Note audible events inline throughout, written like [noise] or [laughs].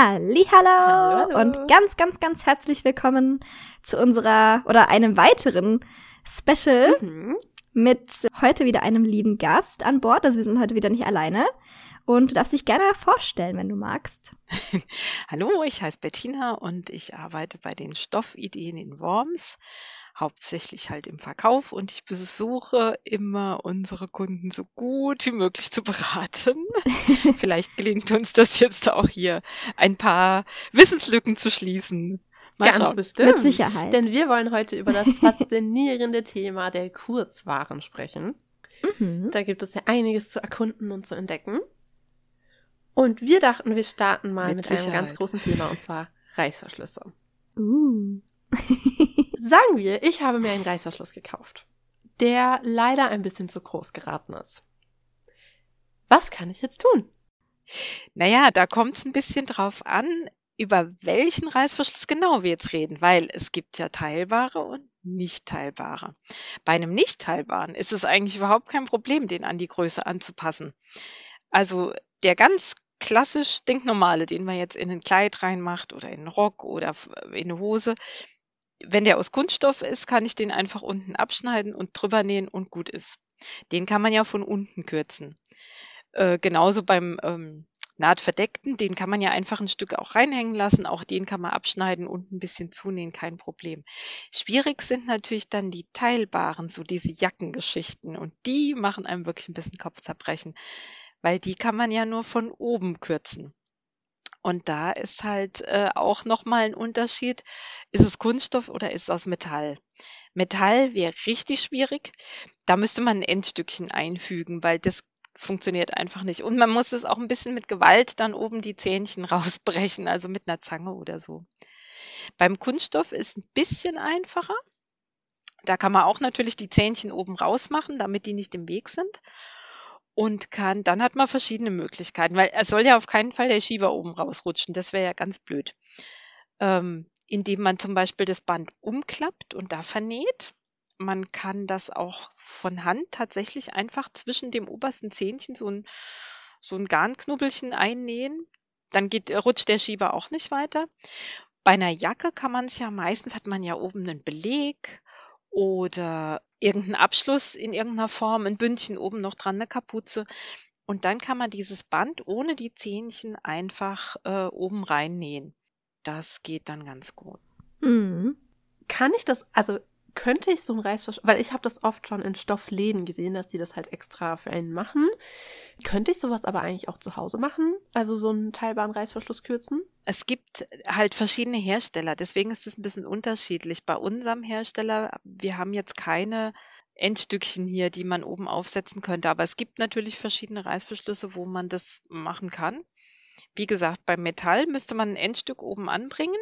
Hallo, Hallo, hallo. und ganz, ganz, ganz herzlich willkommen zu unserer oder einem weiteren Special Mhm. mit heute wieder einem lieben Gast an Bord. Also wir sind heute wieder nicht alleine. Und du darfst dich gerne vorstellen, wenn du magst. [laughs] Hallo, ich heiße Bettina und ich arbeite bei den Stoffideen in Worms, hauptsächlich halt im Verkauf und ich versuche immer unsere Kunden so gut wie möglich zu beraten. [laughs] Vielleicht gelingt uns das jetzt auch hier, ein paar Wissenslücken zu schließen. Mal Ganz schauen. bestimmt. Mit Sicherheit. Denn wir wollen heute über das faszinierende Thema der Kurzwaren sprechen. Mhm. Da gibt es ja einiges zu erkunden und zu entdecken. Und wir dachten, wir starten mal Mit mit, einem ganz großen Thema und zwar Reißverschlüsse. Uh. [laughs] Sagen wir, ich habe mir einen Reißverschluss gekauft, der leider ein bisschen zu groß geraten ist. Was kann ich jetzt tun? Naja, da kommt es ein bisschen drauf an, über welchen Reißverschluss genau wir jetzt reden, weil es gibt ja teilbare und nicht teilbare. Bei einem nicht teilbaren ist es eigentlich überhaupt kein Problem, den an die Größe anzupassen. Also der ganz klassisch stinknormale, den man jetzt in ein Kleid reinmacht oder in einen Rock oder in eine Hose, wenn der aus Kunststoff ist, kann ich den einfach unten abschneiden und drüber nähen und gut ist. Den kann man ja von unten kürzen. Äh, genauso beim ähm, Nahtverdeckten, den kann man ja einfach ein Stück auch reinhängen lassen. Auch den kann man abschneiden und ein bisschen zunähen, kein Problem. Schwierig sind natürlich dann die teilbaren, so diese Jackengeschichten. Und die machen einem wirklich ein bisschen Kopfzerbrechen, weil die kann man ja nur von oben kürzen. Und da ist halt äh, auch nochmal ein Unterschied. Ist es Kunststoff oder ist es aus Metall? Metall wäre richtig schwierig. Da müsste man ein Endstückchen einfügen, weil das funktioniert einfach nicht. Und man muss es auch ein bisschen mit Gewalt dann oben die Zähnchen [laughs] rausbrechen, also mit einer Zange oder so. Beim Kunststoff ist ein bisschen einfacher. Da kann man auch natürlich die Zähnchen oben rausmachen, damit die nicht im Weg sind. Und kann, dann hat man verschiedene Möglichkeiten, weil es soll ja auf keinen Fall der Schieber oben rausrutschen. Das wäre ja ganz blöd. Ähm, indem man zum Beispiel das Band umklappt und da vernäht. Man kann das auch von Hand tatsächlich einfach zwischen dem obersten Zähnchen so ein, so ein Garnknubbelchen einnähen. Dann geht, rutscht der Schieber auch nicht weiter. Bei einer Jacke kann man es ja meistens, hat man ja oben einen Beleg oder irgendeinen Abschluss in irgendeiner Form, ein Bündchen oben noch dran, eine Kapuze. Und dann kann man dieses Band ohne die Zähnchen einfach äh, oben reinnähen. Das geht dann ganz gut. Mhm. Kann ich das, also könnte ich so einen Reißverschluss, weil ich habe das oft schon in Stoffläden gesehen, dass die das halt extra für einen machen. Könnte ich sowas aber eigentlich auch zu Hause machen? Also so einen teilbaren Reißverschluss kürzen? Es gibt halt verschiedene Hersteller, deswegen ist es ein bisschen unterschiedlich. Bei unserem Hersteller, wir haben jetzt keine Endstückchen hier, die man oben aufsetzen könnte, aber es gibt natürlich verschiedene Reißverschlüsse, wo man das machen kann. Wie gesagt, beim Metall müsste man ein Endstück oben anbringen,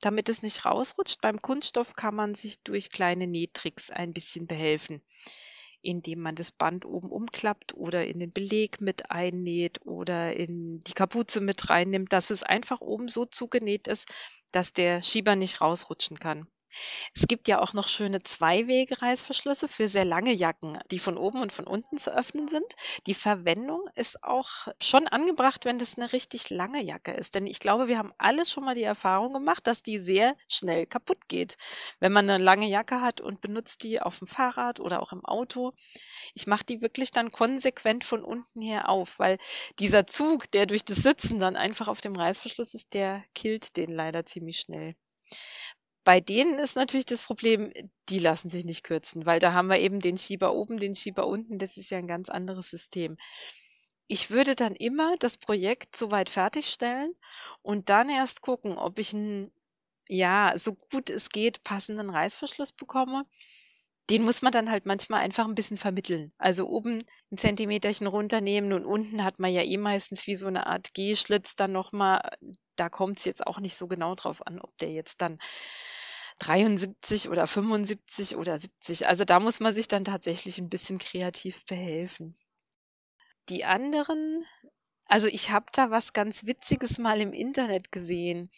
damit es nicht rausrutscht. Beim Kunststoff kann man sich durch kleine Nähtricks ein bisschen behelfen, indem man das Band oben umklappt oder in den Beleg mit einnäht oder in die Kapuze mit reinnimmt, dass es einfach oben so zugenäht ist, dass der Schieber nicht rausrutschen kann. Es gibt ja auch noch schöne Zweiwege-Reißverschlüsse für sehr lange Jacken, die von oben und von unten zu öffnen sind. Die Verwendung ist auch schon angebracht, wenn das eine richtig lange Jacke ist. Denn ich glaube, wir haben alle schon mal die Erfahrung gemacht, dass die sehr schnell kaputt geht. Wenn man eine lange Jacke hat und benutzt die auf dem Fahrrad oder auch im Auto. Ich mache die wirklich dann konsequent von unten her auf, weil dieser Zug, der durch das Sitzen dann einfach auf dem Reißverschluss ist, der killt den leider ziemlich schnell. Bei denen ist natürlich das Problem, die lassen sich nicht kürzen, weil da haben wir eben den Schieber oben, den Schieber unten. Das ist ja ein ganz anderes System. Ich würde dann immer das Projekt soweit fertigstellen und dann erst gucken, ob ich einen, ja, so gut es geht, passenden Reißverschluss bekomme. Den muss man dann halt manchmal einfach ein bisschen vermitteln. Also oben ein Zentimeterchen runternehmen und unten hat man ja eh meistens wie so eine Art G-Schlitz dann nochmal. Da kommt es jetzt auch nicht so genau drauf an, ob der jetzt dann 73 oder 75 oder 70. Also da muss man sich dann tatsächlich ein bisschen kreativ behelfen. Die anderen, also ich habe da was ganz Witziges mal im Internet gesehen.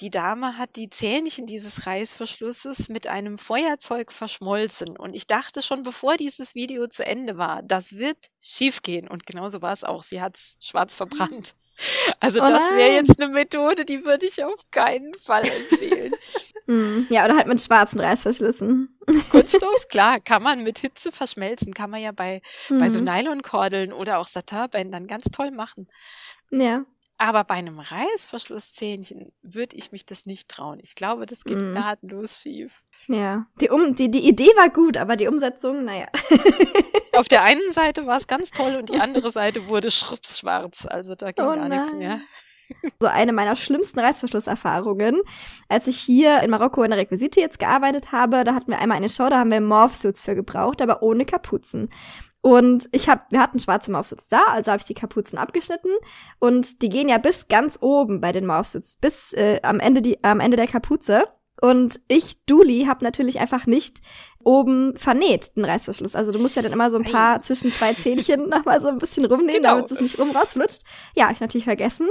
Die Dame hat die Zähnchen dieses Reißverschlusses mit einem Feuerzeug verschmolzen. Und ich dachte schon, bevor dieses Video zu Ende war, das wird schiefgehen. Und genauso war es auch. Sie hat es schwarz verbrannt. Also Oh das wäre jetzt eine Methode, die würde ich auf keinen Fall empfehlen. [laughs] Hm, ja, oder halt mit schwarzen Reißverschlüssen. [laughs] Kunststoff, klar, kann man mit Hitze verschmelzen, kann man ja bei, bei so Mhm. Nylonkordeln oder auch Satinbändern ganz toll machen. Ja. Aber bei einem Reißverschlusszähnchen würde ich mich das nicht trauen. Ich glaube, das geht Mhm. gnadenlos schief. Ja. Die, um die, die Idee war gut, aber die Umsetzung, naja. [laughs] Auf der einen Seite war es ganz toll und die [laughs] andere Seite wurde schrubbsschwarz. Also da ging Oh gar nichts mehr. So eine meiner schlimmsten Reißverschlusserfahrungen, als ich hier in Marokko in der Requisite jetzt gearbeitet habe, da hatten wir einmal eine Show, da haben wir Morphsuits für gebraucht, aber ohne Kapuzen. Und ich habe, wir hatten schwarze Morphsuits da, also habe ich die Kapuzen abgeschnitten und die gehen ja bis ganz oben bei den Morphsuits, bis äh, am Ende die, am Ende der Kapuze. Und ich, Duli, habe natürlich einfach nicht oben vernäht, den Reißverschluss. Also du musst ja dann immer so ein paar zwischen zwei Zähnchen nochmal so ein bisschen rumnähen, Genau. damit es nicht rum rausflutscht. Ja, ich natürlich vergessen.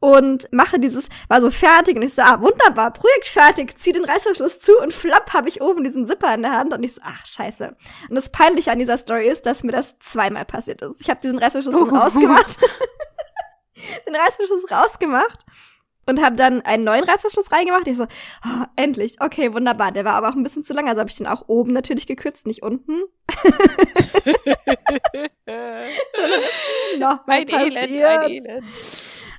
Und mache dieses, war so fertig und ich so, ah, wunderbar, Projekt fertig, zieh den Reißverschluss zu und flapp habe ich oben diesen Zipper in der Hand und ich so, ach, scheiße. Und das Peinliche an dieser Story ist, dass mir das zweimal passiert ist. Ich habe diesen Reißverschluss dann rausgemacht, [laughs] den Reißverschluss rausgemacht und habe dann einen neuen Reißverschluss reingemacht. Ich so, oh, endlich, okay, wunderbar. Der war aber auch ein bisschen zu lang, also habe ich den auch oben natürlich gekürzt, nicht unten. [laughs] Noch ein Elend, ein Elend.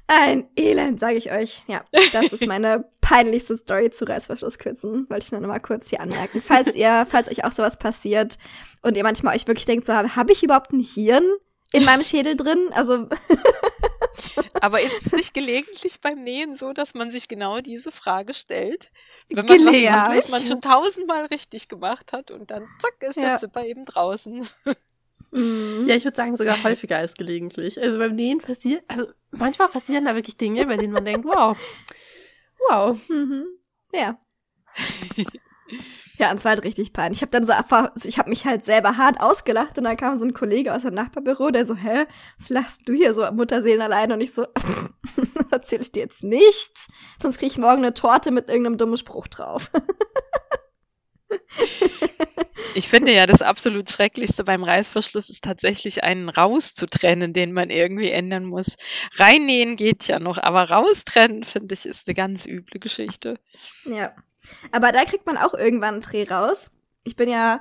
Ein Elend, sage ich euch. Ja, das ist meine [laughs] peinlichste Story zu Reißverschlusskürzen. Wollte ich nur noch mal kurz hier anmerken. Falls ihr, falls euch auch sowas passiert und ihr manchmal euch wirklich denkt, so habe hab ich überhaupt ein Hirn in meinem Schädel drin? Also [laughs] [laughs] Aber ist es nicht gelegentlich beim Nähen so, dass man sich genau diese Frage stellt? Wenn man was macht, was man schon tausendmal richtig gemacht hat und dann zack ist Ja. der Zipper eben draußen. mm, Ja, ich würde sagen, sogar häufiger als gelegentlich. Also beim Nähen passiert, also manchmal passieren da wirklich Dinge, bei denen man denkt, wow, [laughs] wow. mhm. ja. [laughs] Ja, und es war halt richtig peinlich. Ich habe dann so also ich habe mich halt selber hart ausgelacht und dann kam so ein Kollege aus dem Nachbarbüro, der so, hä, was lachst du hier so Mutterseelen allein? Und ich so, [laughs] erzähle ich dir jetzt nicht, sonst krieg ich morgen eine Torte mit irgendeinem dummen Spruch drauf. [laughs] Ich finde ja, das absolut Schrecklichste beim Reißverschluss ist tatsächlich einen rauszutrennen, den man irgendwie ändern muss. Reinnähen geht ja noch, aber raustrennen, finde ich, ist eine ganz üble Geschichte. ja. Aber da kriegt man auch irgendwann einen Dreh raus. Ich bin ja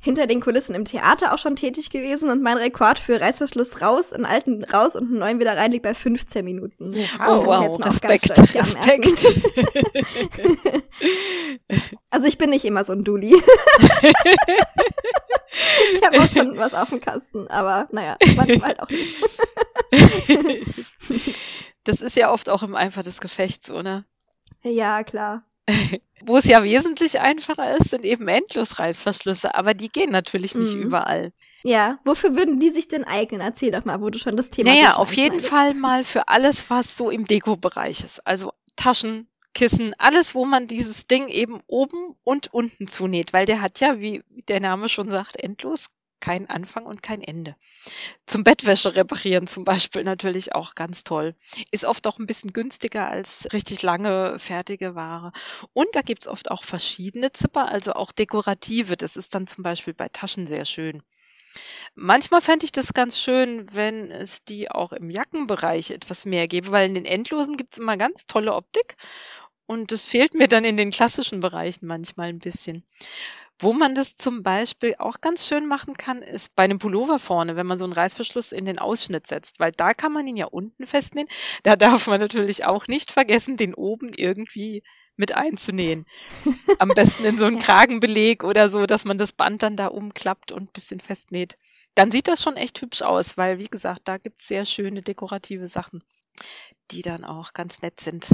hinter den Kulissen im Theater auch schon tätig gewesen und mein Rekord für Reißverschluss raus, einen alten raus und einen neuen wieder rein liegt bei 15 Minuten. Oh, ich wow, Respekt. Respekt. [laughs] Also ich bin nicht immer so ein Duli. [laughs] ich habe auch schon was auf dem Kasten, aber naja, manchmal halt auch nicht. [laughs] Das ist ja oft auch im Eifer des Gefechts, oder? Ja, klar. Wo es ja wesentlich einfacher ist, sind eben Endlosreißverschlüsse, aber die gehen natürlich nicht Mhm. überall. Ja, wofür würden die sich denn eignen? Erzähl doch mal, wo du schon das Thema Naja, auf jeden. Fall mal für alles, was so im Dekobereich ist. Also Taschen, Kissen, alles, wo man dieses Ding eben oben und unten zunäht, weil der hat ja, wie der Name schon sagt, endlos kein Anfang und kein Ende. Zum Bettwäsche reparieren zum Beispiel natürlich auch ganz toll. Ist oft auch ein bisschen günstiger als richtig lange fertige Ware. Und da gibt's oft auch verschiedene Zipper, also auch dekorative. Das ist dann zum Beispiel bei Taschen sehr schön. Manchmal fände ich das ganz schön, wenn es die auch im Jackenbereich etwas mehr gäbe, weil in den Endlosen gibt's immer ganz tolle Optik und das fehlt mir dann in den klassischen Bereichen manchmal ein bisschen. Wo man das zum Beispiel auch ganz schön machen kann, ist bei einem Pullover vorne, wenn man so einen Reißverschluss in den Ausschnitt setzt, weil da kann man ihn ja unten festnähen. Da darf man natürlich auch nicht vergessen, den oben irgendwie mit einzunähen. Am besten in so einen [laughs] Ja. Kragenbeleg oder so, dass man das Band dann da umklappt und ein bisschen festnäht. Dann sieht das schon echt hübsch aus, weil, wie gesagt, da gibt's sehr schöne dekorative Sachen, die dann auch ganz nett sind.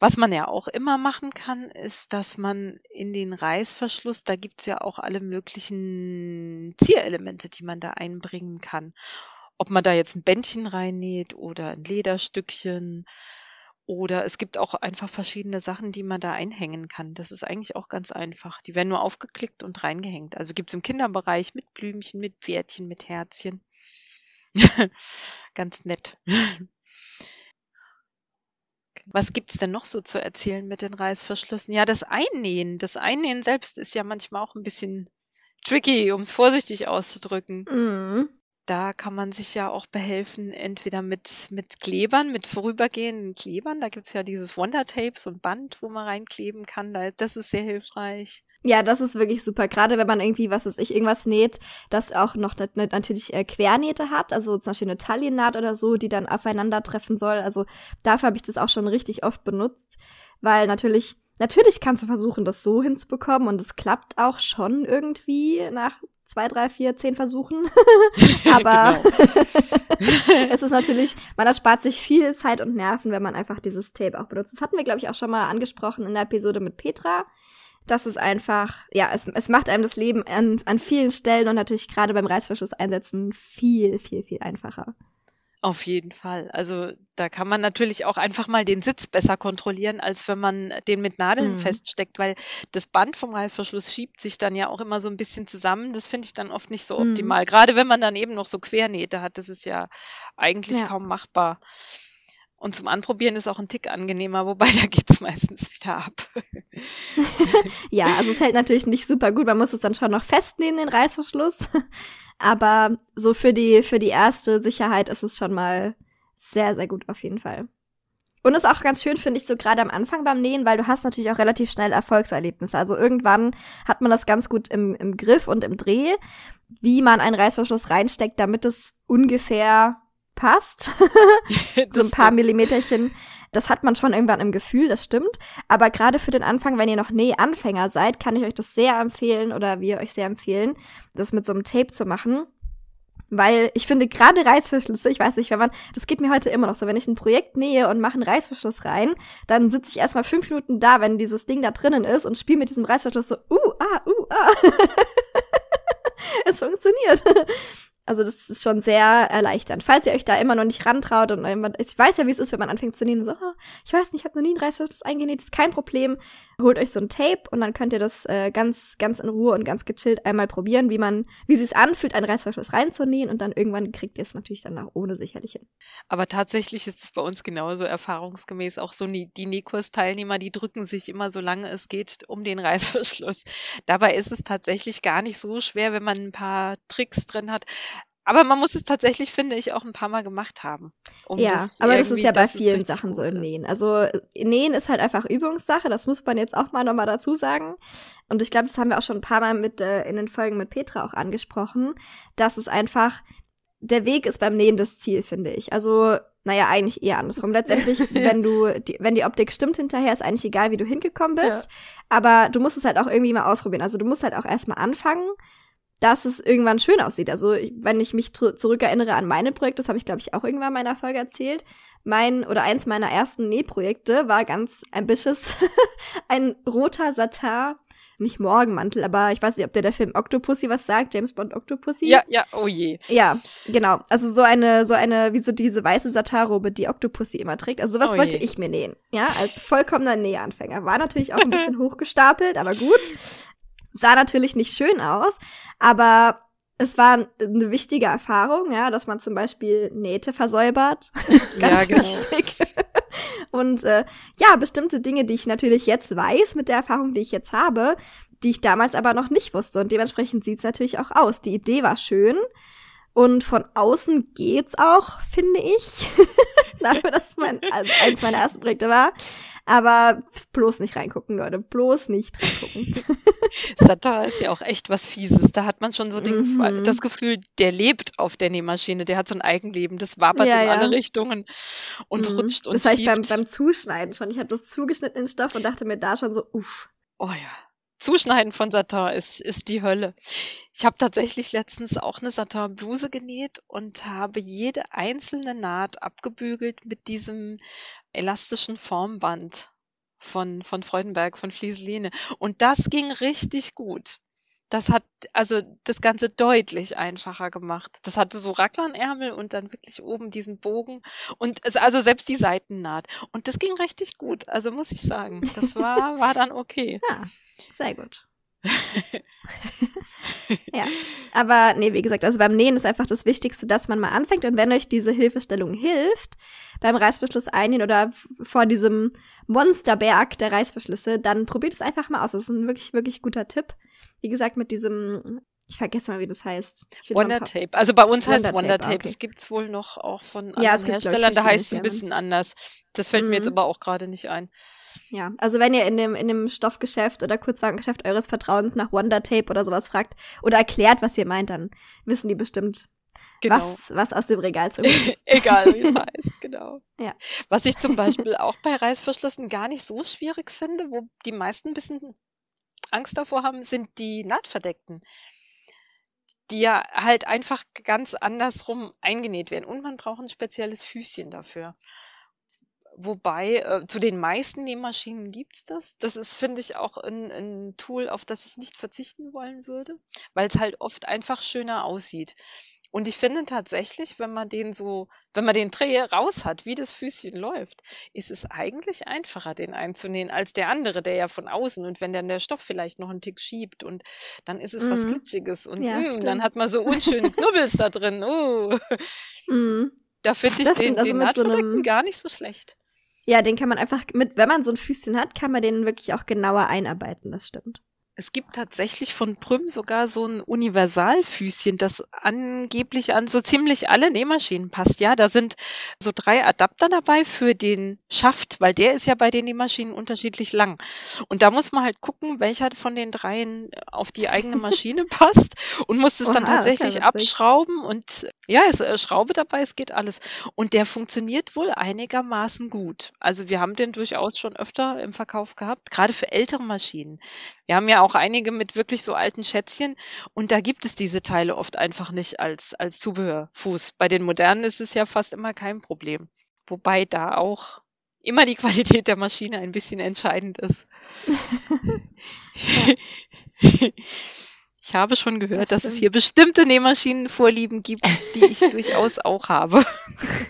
Was man ja auch immer machen kann, ist, dass man in den Reißverschluss, da gibt's ja auch alle möglichen Zierelemente, die man da einbringen kann. Ob man da jetzt ein Bändchen reinnäht oder ein Lederstückchen oder es gibt auch einfach verschiedene Sachen, die man da einhängen kann. Das ist eigentlich auch ganz einfach. Die werden nur aufgeklickt und reingehängt. Also gibt's im Kinderbereich mit Blümchen, mit Pferdchen, mit Herzchen. [laughs] Ganz nett. [laughs] Was gibt's denn noch so zu erzählen mit den Reißverschlüssen? Ja, das Einnähen. Das Einnähen selbst ist ja manchmal auch ein bisschen tricky, um es vorsichtig auszudrücken. Mhm. da kann man sich ja auch behelfen, entweder mit, mit Klebern, mit vorübergehenden Klebern. Da gibt's ja dieses Wonder Tape, so ein Band, wo man reinkleben kann. Das ist sehr hilfreich. Ja, das ist wirklich super. Gerade wenn man irgendwie, was weiß ich, irgendwas näht, das auch noch natürlich äh, Quernähte hat, also zum Beispiel eine Taillennaht oder so, die dann aufeinandertreffen soll. Also dafür habe ich das auch schon richtig oft benutzt, weil natürlich Natürlich kannst du versuchen, das so hinzubekommen und es klappt auch schon irgendwie nach zwei, drei, vier, zehn Versuchen. [laughs] Aber [laughs] es ist natürlich, man erspart sich viel Zeit und Nerven, wenn man einfach dieses Tape auch benutzt. Das hatten wir, glaube ich, auch schon mal angesprochen in der Episode mit Petra. Das ist einfach, ja, es, es macht einem das Leben an, an vielen Stellen und natürlich gerade beim Reißverschluss einsetzen viel, viel, viel einfacher. Auf jeden Fall. Also da kann man natürlich auch einfach mal den Sitz besser kontrollieren, als wenn man den mit Nadeln mhm. feststeckt, weil das Band vom Reißverschluss schiebt sich dann ja auch immer so ein bisschen zusammen. Das finde ich dann oft nicht so mhm. optimal. Gerade wenn man dann eben noch so Quernähte hat, das ist ja eigentlich ja. kaum machbar. Und zum Anprobieren ist auch ein Tick angenehmer, wobei [laughs] da geht es meistens wieder ab. [laughs] ja, also es hält natürlich nicht super gut. Man muss es dann schon noch festnehmen, den Reißverschluss. [laughs] Aber so für die, für die erste Sicherheit ist es schon mal sehr, sehr gut auf jeden Fall. Und ist auch ganz schön, finde ich, so gerade am Anfang beim Nähen, weil du hast natürlich auch relativ schnell Erfolgserlebnisse. Also irgendwann hat man das ganz gut im, im Griff und im Dreh, wie man einen Reißverschluss reinsteckt, damit es ungefähr passt. [laughs] [laughs] so ein paar Millimeterchen. Das hat man schon irgendwann im Gefühl, das stimmt. Aber gerade für den Anfang, wenn ihr noch Nähanfänger seid, kann ich euch das sehr empfehlen oder wir euch sehr empfehlen, das mit so einem Tape zu machen. Weil ich finde gerade Reißverschlüsse, ich weiß nicht, wenn man, das geht mir heute immer noch so, wenn ich ein Projekt nähe und mache einen Reißverschluss rein, dann sitze ich erstmal fünf Minuten da, wenn dieses Ding da drinnen ist und spiele mit diesem Reißverschluss so, uh, ah, uh, ah. [laughs] es funktioniert. Also das ist schon sehr erleichternd. Falls ihr euch da immer noch nicht rantraut und ich weiß ja, wie es ist, wenn man anfängt zu nähen, so, oh, ich weiß nicht, ich habe noch nie einen Reißverschluss eingenäht, ist kein Problem. Holt euch so ein Tape und dann könnt ihr das äh, ganz, ganz in Ruhe und ganz gechillt einmal probieren, wie man, wie es sich anfühlt, einen Reißverschluss reinzunähen und dann irgendwann kriegt ihr es natürlich dann auch ohne sicherlich hin. Aber tatsächlich ist es bei uns genauso erfahrungsgemäß. Auch so die, die Nähkursteilnehmer, die drücken sich immer so lange es geht um den [laughs] Reißverschluss. Dabei ist es tatsächlich gar nicht so schwer, wenn man ein paar Tricks drin hat. Aber man muss es tatsächlich, finde ich, auch ein paar Mal gemacht haben. Um ja, das aber das ist ja bei vielen Sachen so im Nähen. Also Nähen ist halt einfach Übungssache, das muss man jetzt auch mal nochmal dazu sagen. Und ich glaube, das haben wir auch schon ein paar Mal mit äh, in den Folgen mit Petra auch angesprochen, dass es einfach, der Weg ist beim Nähen das Ziel, finde ich. Also, naja, eigentlich eher andersrum. Letztendlich, [laughs] wenn du, die, wenn die Optik stimmt hinterher, ist eigentlich egal, wie du hingekommen bist. Ja. Aber du musst es halt auch irgendwie mal ausprobieren. Also du musst halt auch erstmal anfangen dass es irgendwann schön aussieht. Also wenn ich mich zurückerinnere an meine Projekte, das habe ich glaube ich auch irgendwann in meiner Folge erzählt. Mein oder eins meiner ersten Nähprojekte war ganz ambitious, [laughs] ein roter Satar, nicht Morgenmantel, aber ich weiß nicht, ob der der Film Octopussy was sagt, James Bond Octopussy. Ja, ja, oh je. Ja, genau. Also so eine so eine wie so diese weiße Satarrobe, die Octopussy immer trägt. Also sowas oh wollte ich mir nähen, ja, als vollkommener Nähanfänger. War natürlich auch ein bisschen [laughs] hochgestapelt, aber gut. Sah natürlich nicht schön aus, aber es war eine wichtige Erfahrung, ja, dass man zum Beispiel Nähte versäubert. [laughs] Ganz ja, genau. wichtig. [laughs] Und äh, ja, bestimmte Dinge, die ich natürlich jetzt weiß, mit der Erfahrung, die ich jetzt habe, die ich damals aber noch nicht wusste. Und dementsprechend sieht's natürlich auch aus. Die Idee war schön. Und von außen geht's auch, finde ich. [laughs] Dafür, dass mein, also eins meiner ersten Projekte war. Aber bloß nicht reingucken, Leute. Bloß nicht reingucken. [laughs] Satar ist ja auch echt was Fieses. Da hat man schon so den, mhm. das Gefühl, der lebt auf der Nähmaschine. Der hat so ein Eigenleben. Das wabert ja, in ja. alle Richtungen und mhm. rutscht und Das heißt beim, beim Zuschneiden schon. Ich habe das zugeschnitten in Stoff und dachte mir da schon so, uff. Oh ja. Zuschneiden von Satin ist, ist die Hölle. Ich habe tatsächlich letztens auch eine Satin-Bluse genäht und habe jede einzelne Naht abgebügelt mit diesem elastischen Formband von, von Freudenberg, von Flieseline. Und das ging richtig gut. Das hat also das Ganze deutlich einfacher gemacht. Das hatte so Racklernärmel und dann wirklich oben diesen Bogen und es, also selbst die Seitennaht. Und das ging richtig gut. Also muss ich sagen, das war, war dann okay. [laughs] Ja, sehr gut. [laughs] ja, aber nee, wie gesagt, also beim Nähen ist einfach das Wichtigste, dass man mal anfängt und wenn euch diese Hilfestellung hilft, beim Reißverschluss einnehmen oder vor diesem Monsterberg der Reißverschlüsse, dann probiert es einfach mal aus. Das ist ein wirklich, wirklich guter Tipp wie gesagt, mit diesem Ich vergesse mal, wie das heißt. Wonder Tape. Also bei uns heißt Wonder Tape, ah, Tape. okay. Das gibt's wohl noch auch von Ja, anderen es ich, Herstellern. Da heißt es ein bisschen anders. Das fällt mir jetzt Mhm. aber auch gerade nicht ein. Ja, also wenn ihr in dem, in dem Stoffgeschäft oder Kurzwarengeschäft eures Vertrauens nach Wonder Tape oder sowas fragt oder erklärt, was ihr meint, dann wissen die bestimmt, Genau. was, was aus dem Regal zu [laughs] holen ist. Egal, wie es [laughs] heißt, genau. Ja. Was ich zum Beispiel [laughs] auch bei Reißverschlüssen gar nicht so schwierig finde, wo die meisten ein bisschen Angst davor haben, sind die Nahtverdeckten, die ja halt einfach ganz andersrum eingenäht werden. Und man braucht ein spezielles Füßchen dafür. Wobei, äh, zu den meisten Nähmaschinen gibt's das. Das ist, finde ich, auch ein, ein Tool, auf das ich nicht verzichten wollen würde, weil es halt oft einfach schöner aussieht. Und ich finde tatsächlich, wenn man den so, wenn man den Dreh raus hat, wie das Füßchen läuft, ist es eigentlich einfacher, den einzunähen, als der andere, der ja von außen und wenn dann der Stoff vielleicht noch einen Tick schiebt und dann ist es was Mhm. Glitschiges und Ja, mm, dann stimmt. hat man so unschöne [laughs] Knubbels da drin. Uh. Mhm. Da finde ich Das den, stimmt, also den mit so einem- gar nicht so schlecht. Ja, den kann man einfach mit, wenn man so ein Füßchen hat, kann man den wirklich auch genauer einarbeiten, das stimmt. Es gibt tatsächlich von Prüm sogar so ein Universalfüßchen, das angeblich an so ziemlich alle Nähmaschinen passt. Ja, da sind so drei Adapter dabei für den Schaft, weil der ist ja bei den Nähmaschinen unterschiedlich lang. Und da muss man halt gucken, welcher von den dreien auf die eigene [laughs] Maschine passt und muss es dann Oha, ja tatsächlich witzig. abschrauben und ja, es ist Schraube dabei, es geht alles. Und der funktioniert wohl einigermaßen gut. Also wir haben den durchaus schon öfter im Verkauf gehabt, gerade für ältere Maschinen. Wir haben ja auch einige mit wirklich so alten Schätzchen und da gibt es diese Teile oft einfach nicht als, als Zubehörfuß. Bei den modernen ist es ja fast immer kein Problem. Wobei da auch immer die [laughs] Qualität der Maschine ein bisschen entscheidend ist. [laughs] [laughs] Ich habe schon gehört, Das dass es hier bestimmte Nähmaschinenvorlieben gibt, die ich [laughs] durchaus auch habe.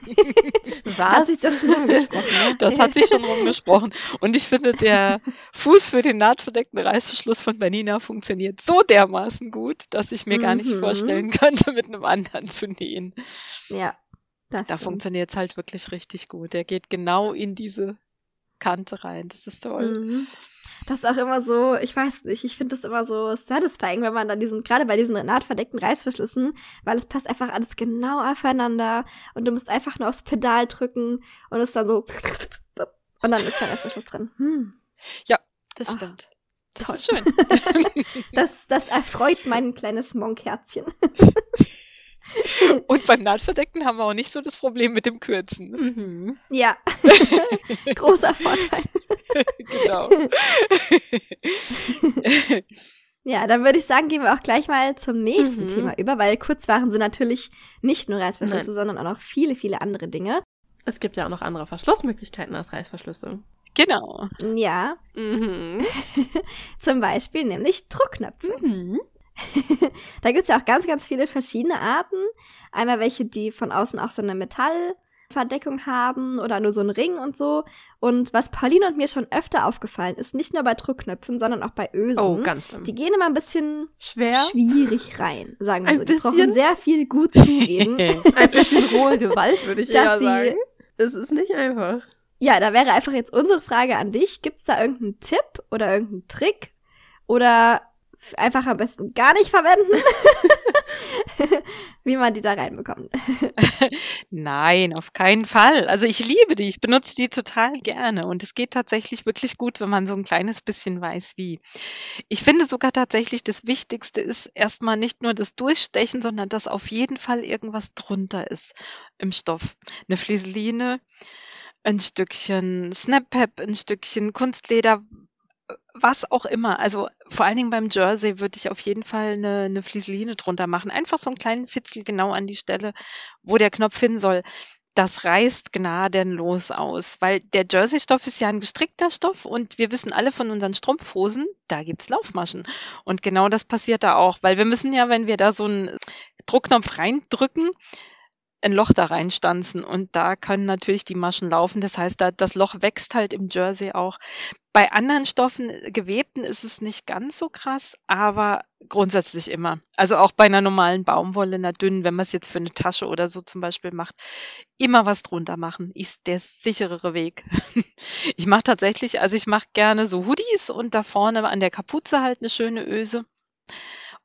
[laughs] Hat sich das schon angesprochen, ne? Das hat sich schon rumgesprochen. Und ich finde, der Fuß für den nahtverdeckten Reißverschluss von Bernina funktioniert so dermaßen gut, dass ich mir gar nicht Mhm. vorstellen könnte, mit einem anderen zu nähen. Ja, das Da funktioniert es halt wirklich richtig gut. Der geht genau in diese Kante rein. Das ist toll. Mhm. Das ist auch immer so, ich weiß nicht, ich finde das immer so satisfying, wenn man dann diesen, gerade bei diesen nahtverdeckten Reißverschlüssen, weil es passt einfach alles genau aufeinander und du musst einfach nur aufs Pedal drücken und es dann so [laughs] und dann ist der Reißverschluss drin. Hm. Das Ach, stimmt. Das toll. ist schön. [laughs] [laughs] Das, das erfreut mein kleines Monkherzchen. Und beim Nahtverdeckten haben wir auch nicht so das Problem mit dem Kürzen. Mhm. Ja, großer Vorteil. [laughs] genau. [laughs] Ja, dann würde ich sagen, gehen wir auch gleich mal zum nächsten Mhm. Thema über, weil Kurzwaren sind natürlich nicht nur Reißverschlüsse, Nein. sondern auch noch viele, viele andere Dinge. Es gibt ja auch noch andere Verschlussmöglichkeiten als Reißverschlüsse. genau. Ja, Mhm. [laughs] zum Beispiel nämlich Druckknöpfe. Mhm. Da gibt's ja auch ganz, ganz viele verschiedene Arten. Einmal welche, die von außen auch so eine Metallverdeckung haben oder nur so einen Ring und so. Und was Pauline und mir schon öfter aufgefallen ist, nicht nur bei Druckknöpfen, sondern auch bei Ösen, Oh, ganz schlimm. die gehen immer ein bisschen Schwer. schwierig rein, sagen wir Ein so. Die brauchen bisschen? sehr viel gut zugeben. [laughs] Ein bisschen rohe Gewalt, würde ich [laughs] Dass eher sagen. Es ist nicht einfach. Ja, da wäre einfach jetzt unsere Frage an dich. Gibt's da irgendeinen Tipp oder irgendeinen Trick? Oder einfach am besten gar nicht verwenden? [laughs] Wie man die da reinbekommt. [laughs] Nein, auf keinen Fall. Also ich liebe die, ich benutze die total gerne und es geht tatsächlich wirklich gut, wenn man so ein kleines bisschen weiß, wie. Ich finde sogar tatsächlich, das Wichtigste ist erstmal nicht nur das Durchstechen, sondern dass auf jeden Fall irgendwas drunter ist im Stoff. Eine Flieseline, ein Stückchen Snap-Pep, ein Stückchen Kunstleder, was auch immer. Also vor allen Dingen beim Jersey würde ich auf jeden Fall eine, eine Flieseline drunter machen. Einfach so einen kleinen Fitzel genau an die Stelle, wo der Knopf hin soll. Das reißt gnadenlos aus, weil der Jersey-Stoff ist ja ein gestrickter Stoff und wir wissen alle von unseren Strumpfhosen, da gibt's Laufmaschen. Und genau das passiert da auch, weil wir müssen ja, wenn wir da so einen Druckknopf reindrücken, ein Loch da reinstanzen und da können natürlich die Maschen laufen. Das heißt, da, das Loch wächst halt im Jersey auch. Bei anderen Stoffen, äh, gewebten, ist es nicht ganz so krass, aber grundsätzlich immer. Also auch bei einer normalen Baumwolle, einer dünnen, wenn man es jetzt für eine Tasche oder so zum Beispiel macht, immer was drunter machen, ist der sicherere Weg. [laughs] Ich mache tatsächlich, also ich mache gerne so Hoodies und da vorne an der Kapuze halt eine schöne Öse.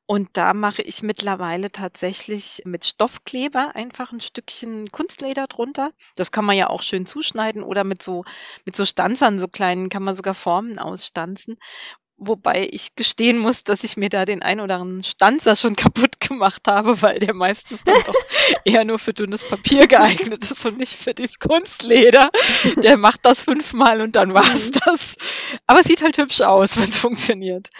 Und da mache ich mittlerweile tatsächlich mit Stoffkleber einfach ein Stückchen Kunstleder drunter. Das kann man ja auch schön zuschneiden oder mit so, mit so Stanzern, so kleinen, kann man sogar Formen ausstanzen. Wobei ich gestehen muss, dass ich mir da den ein oder anderen Stanzer schon [laughs] kaputt gemacht habe, weil der meistens dann doch [laughs] eher nur für dünnes Papier geeignet ist und nicht für dieses Kunstleder. Der macht das fünfmal und dann war's mhm. das. Aber es sieht halt hübsch aus, wenn es funktioniert.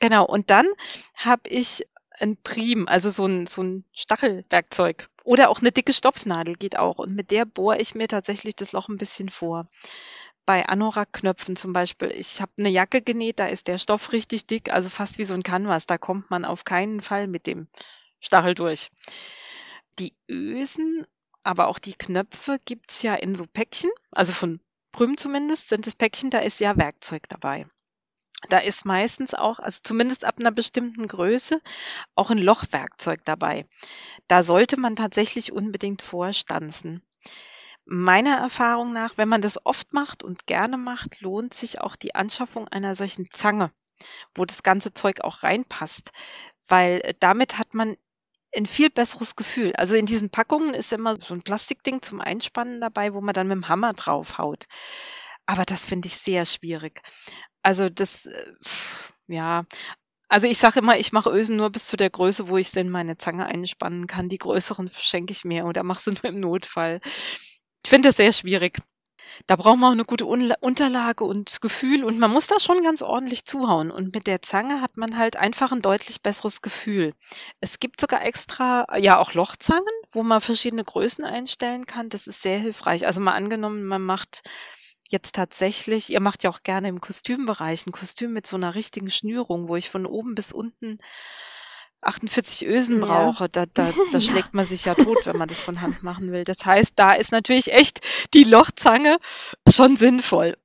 Genau, und dann habe ich ein Prim, also so ein, so ein Stachelwerkzeug. Oder auch eine dicke Stopfnadel geht auch. Und mit der bohre ich mir tatsächlich das Loch ein bisschen vor bei Anorak-Knöpfen zum Beispiel. Ich habe eine Jacke genäht, da ist der Stoff richtig dick, also fast wie so ein Canvas. Da kommt man auf keinen Fall mit dem Stachel durch. Die Ösen, aber auch die Knöpfe gibt's ja in so Päckchen, also von Prüm zumindest sind es Päckchen, da ist ja Werkzeug dabei. Da ist meistens auch, also zumindest ab einer bestimmten Größe, auch ein Lochwerkzeug dabei. Da sollte man tatsächlich unbedingt vorstanzen. Meiner Erfahrung nach, wenn man das oft macht und gerne macht, lohnt sich auch die Anschaffung einer solchen Zange, wo das ganze Zeug auch reinpasst, weil äh, damit hat man ein viel besseres Gefühl. Also in diesen Packungen ist immer so ein Plastikding zum Einspannen dabei, wo man dann mit dem Hammer draufhaut. Aber das finde ich sehr schwierig. Also das, äh, ja, also ich sage immer, ich mache Ösen nur bis zu der Größe, wo ich sie in meine Zange einspannen kann. Die größeren schenke ich mir oder mache sie [laughs] nur im Notfall. Ich finde das sehr schwierig. Da braucht man auch eine gute Unterlage und Gefühl und man muss da schon ganz ordentlich zuhauen. Und mit der Zange hat man halt einfach ein deutlich besseres Gefühl. Es gibt sogar extra, ja auch Lochzangen, wo man verschiedene Größen einstellen kann. Das ist sehr hilfreich. Also mal angenommen, man macht jetzt tatsächlich, ihr macht ja auch gerne im Kostümbereich ein Kostüm mit so einer richtigen Schnürung, wo ich von oben bis unten 48 Ösen brauche, da, da, [laughs] da schlägt man sich ja tot, wenn man das von Hand machen will. Das heißt, da ist natürlich echt die Lochzange schon sinnvoll.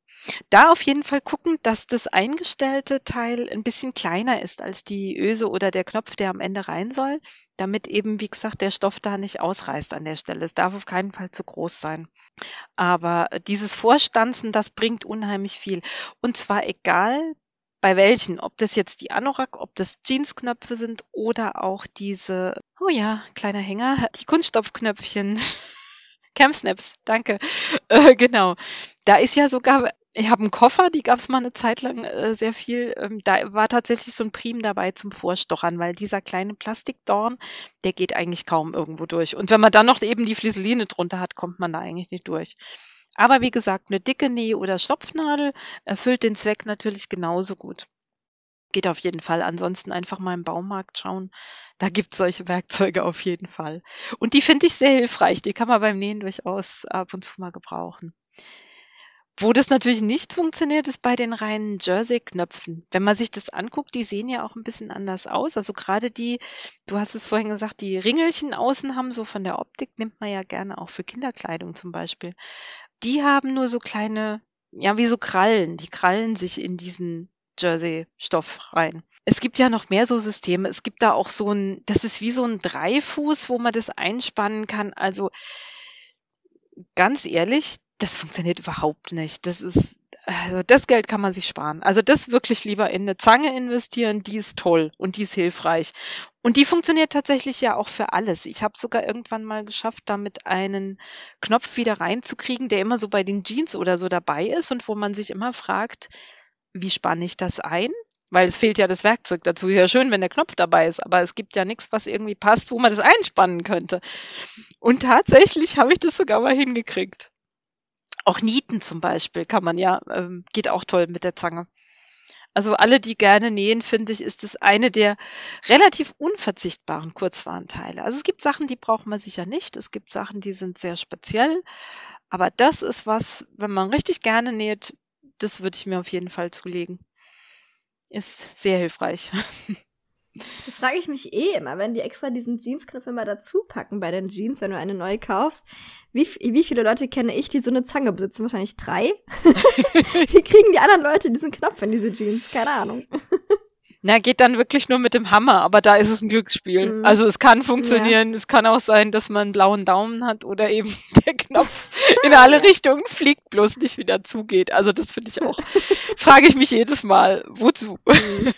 Da auf jeden Fall gucken, dass das eingestellte Teil ein bisschen kleiner ist als die Öse oder der Knopf, der am Ende rein soll, damit eben, wie gesagt, der Stoff da nicht ausreißt an der Stelle. Es darf auf keinen Fall zu groß sein. Aber dieses Vorstanzen, das bringt unheimlich viel. Und zwar egal, bei welchen, ob das jetzt die Anorak, ob das Jeansknöpfe sind oder auch diese, oh ja, kleiner Hänger, die Kunststoffknöpfchen. [laughs] Camsnaps, danke. Äh, genau. Da ist ja sogar, ich habe einen Koffer, die gab es mal eine Zeit lang äh, sehr viel. Ähm, da war tatsächlich so ein Prim dabei zum Vorstochern, weil dieser kleine Plastikdorn, der geht eigentlich kaum irgendwo durch. Und wenn man dann noch eben die Flieseline drunter hat, kommt man da eigentlich nicht durch. Aber wie gesagt, eine dicke Näh- oder Stopfnadel erfüllt den Zweck natürlich genauso gut. Geht auf jeden Fall. Ansonsten einfach mal im Baumarkt schauen. Da gibt es solche Werkzeuge auf jeden Fall. Und die finde ich sehr hilfreich. Die kann man beim Nähen durchaus ab und zu mal gebrauchen. Wo das natürlich nicht funktioniert, ist bei den reinen Jersey-Knöpfen. Wenn man sich das anguckt, die sehen ja auch ein bisschen anders aus. Also gerade die, du hast es vorhin gesagt, die Ringelchen außen haben, so von der Optik, nimmt man ja gerne auch für Kinderkleidung zum Beispiel die haben nur so kleine, ja, wie so Krallen. Die krallen sich in diesen Jersey-Stoff rein. Es gibt ja noch mehr so Systeme. Es gibt da auch so ein, das ist wie so ein Dreifuß, wo man das einspannen kann. Also ganz ehrlich, das funktioniert überhaupt nicht. Das ist, also das Geld kann man sich sparen. Also das wirklich lieber in eine Zange investieren, die ist toll und die ist hilfreich. Und die funktioniert tatsächlich ja auch für alles. Ich habe sogar irgendwann mal geschafft, damit einen Knopf wieder reinzukriegen, der immer so bei den Jeans oder so dabei ist und wo man sich immer fragt, wie spanne ich das ein? Weil es fehlt ja das Werkzeug dazu. Ja schön, wenn der Knopf dabei ist, aber es gibt ja nichts, was irgendwie passt, wo man das einspannen könnte. Und tatsächlich habe ich das sogar mal hingekriegt. Auch Nieten zum Beispiel kann man ja, ähm, geht auch toll mit der Zange. Also alle, die gerne nähen, finde ich, ist es eine der relativ unverzichtbaren Kurzwarenteile. Also es gibt Sachen, die braucht man sicher nicht. Es gibt Sachen, die sind sehr speziell. Aber das ist was, wenn man richtig gerne näht, das würde ich mir auf jeden Fall zulegen. Ist sehr hilfreich. [laughs] Das frage ich mich eh immer, wenn die extra diesen Jeansknopf immer dazu packen bei den Jeans, wenn du eine neue kaufst. Wie, wie viele Leute kenne ich, die so eine Zange besitzen? Wahrscheinlich drei. [laughs] wie kriegen die anderen Leute diesen Knopf in diese Jeans? Keine Ahnung. Na, geht dann wirklich nur mit dem Hammer, aber da ist es ein Glücksspiel. Mhm. Also es kann funktionieren, ja. es kann auch sein, dass man einen blauen Daumen hat oder eben [laughs] der Knopf in [laughs] alle Richtungen fliegt, bloß nicht wieder zugeht. Also das finde ich auch, [laughs] frage ich mich jedes Mal, wozu? Mhm.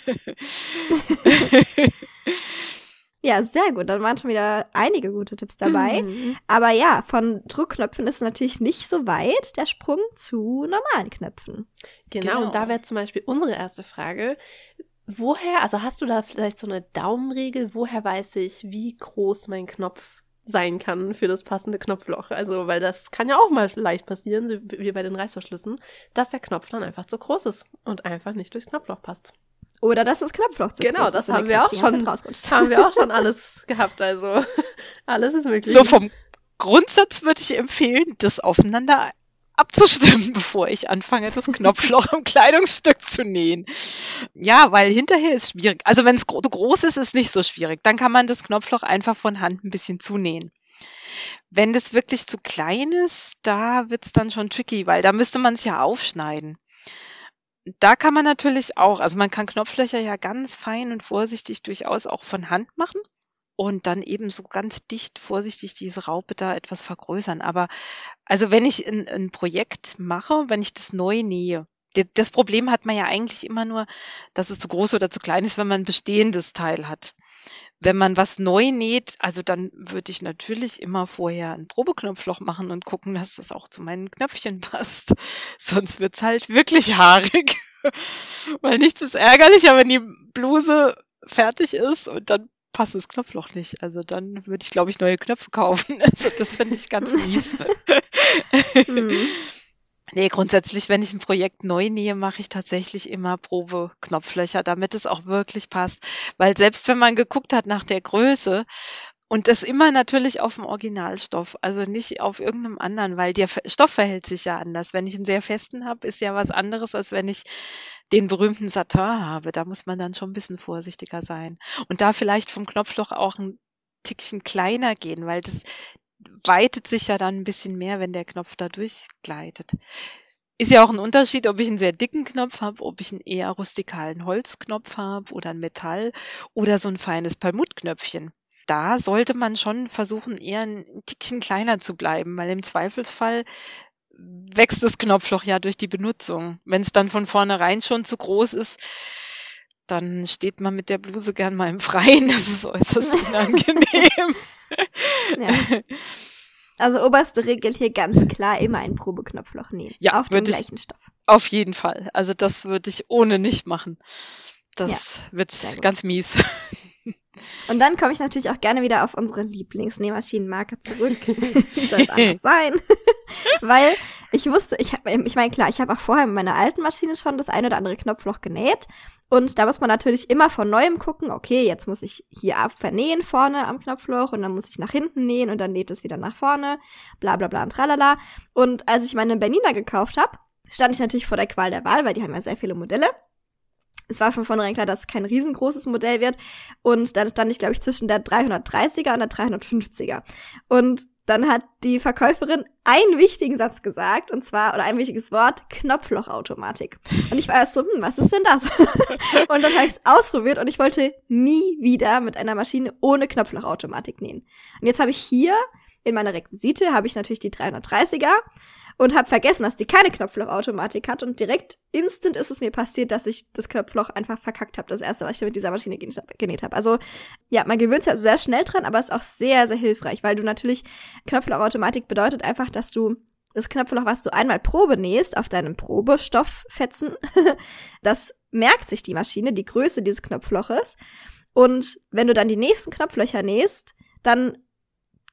Ja, sehr gut. Dann waren schon wieder einige gute Tipps dabei. Mhm. Aber ja, von Druckknöpfen ist natürlich nicht so weit der Sprung zu normalen Knöpfen. Genau, Genau. und da wäre zum Beispiel unsere erste Frage. Woher, also hast du da vielleicht so eine Daumenregel, woher weiß ich, wie groß mein Knopf sein kann für das passende Knopfloch? Also, weil das kann ja auch mal leicht passieren, wie bei den Reißverschlüssen, dass der Knopf dann einfach zu groß ist und einfach nicht durchs Knopfloch passt. Oder dass das Knopfloch zu Genau, groß das ist und haben der wir auch schon-. Das haben wir auch schon [laughs] alles gehabt, also [laughs] alles ist möglich. So vom Grundsatz würde ich empfehlen, das aufeinander abzustimmen, [laughs] bevor ich anfange, das Knopfloch am Kleidungsstück zu nähen. Ja, weil hinterher ist schwierig. Also wenn es gro groß ist, ist nicht so schwierig. Dann kann man das Knopfloch einfach von Hand ein bisschen zunähen. Wenn das wirklich zu klein ist, da wird's dann schon tricky, weil da müsste man es ja aufschneiden. Da kann man natürlich auch, also man kann Knopflöcher ja ganz fein und vorsichtig durchaus auch von Hand machen und dann eben so ganz dicht vorsichtig diese Raupe da etwas vergrößern. Aber also wenn ich ein, ein Projekt mache, wenn ich das neu nähe, das Problem hat man ja eigentlich immer nur, dass es zu groß oder zu klein ist, wenn man ein bestehendes Teil hat. Wenn man was neu näht, also dann würde ich natürlich immer vorher ein Probeknopfloch machen und gucken, dass das auch zu meinen Knöpfchen [laughs] passt. Sonst wird's halt wirklich haarig. [laughs] Weil nichts ist ärgerlicher, wenn die Bluse fertig ist und dann passt das Knopfloch nicht. Also dann würde ich, glaube ich, neue Knöpfe kaufen. [laughs] Also das finde ich ganz mies. Nee, grundsätzlich, wenn ich ein Projekt neu nähe, mache ich tatsächlich immer Probe-Knopflöcher, damit es auch wirklich passt. Weil selbst wenn man geguckt hat nach der Größe und das immer natürlich auf dem Originalstoff, also nicht auf irgendeinem anderen, weil der Stoff verhält sich ja anders. Wenn ich einen sehr festen habe, ist ja was anderes, als wenn ich den berühmten Satin habe. Da muss man dann schon ein bisschen vorsichtiger sein. Und da vielleicht vom Knopfloch auch ein Tickchen kleiner gehen, weil das weitet sich ja dann ein bisschen mehr, wenn der Knopf da durchgleitet. Ist ja auch ein Unterschied, ob ich einen sehr dicken Knopf habe, ob ich einen eher rustikalen Holzknopf habe oder ein Metall oder so ein feines Perlmuttknöpfchen. Da sollte man schon versuchen, eher ein Tickchen kleiner zu bleiben, weil im Zweifelsfall wächst das Knopfloch ja durch die Benutzung. Wenn es dann von vornherein schon zu groß ist, dann steht man mit der Bluse gern mal im Freien. [laughs] Das ist äußerst unangenehm. [laughs] Ja. Also oberste Regel hier ganz klar immer ein Probeknopfloch nähen. Ja, auf dem gleichen Stoff. Auf jeden Fall. Also das würde ich ohne nicht machen. Das Ja, wird ganz mies. [laughs] Und dann komme ich natürlich auch gerne wieder auf unsere Lieblingsnähmaschinenmarke zurück. Wie soll es anders sein? Weil ich wusste, ich ich meine, klar, ich habe auch vorher mit meiner alten Maschine schon das eine oder andere Knopfloch genäht. Und da muss man natürlich immer von neuem gucken, okay, jetzt muss ich hier vernähen vorne am Knopfloch und dann muss ich nach hinten nähen und dann näht es wieder nach vorne, bla bla bla und tralala. Und als ich meine Berliner gekauft habe, stand ich natürlich vor der Qual der Wahl, weil die haben ja sehr viele Modelle. Es war von vornherein klar, dass es kein riesengroßes Modell wird. Und dann stand ich, glaube ich, zwischen der 330er und der 350er. Und dann hat die Verkäuferin einen wichtigen Satz gesagt, und zwar, oder ein wichtiges Wort, Knopflochautomatik. Und ich war erst so, hm, was ist denn das? [laughs] und dann habe ich es ausprobiert und ich wollte nie wieder mit einer Maschine ohne Knopflochautomatik nähen. Und jetzt habe ich hier in meiner Requisite, habe ich natürlich die 330er und habe vergessen, dass die keine Knopflochautomatik hat und direkt instant ist es mir passiert, dass ich das Knopfloch einfach verkackt habe, das erste, was ich mit dieser Maschine genäht hab- genäht habe. Also ja, man gewöhnt sich ja sehr schnell dran, aber ist auch sehr, sehr hilfreich, weil du natürlich Knopflochautomatik bedeutet einfach, dass du das Knopfloch, was du einmal Probe nähst auf deinem Probestofffetzen, [laughs] das merkt sich die Maschine, die Größe dieses Knopfloches. Und wenn du dann die nächsten Knopflöcher nähst, dann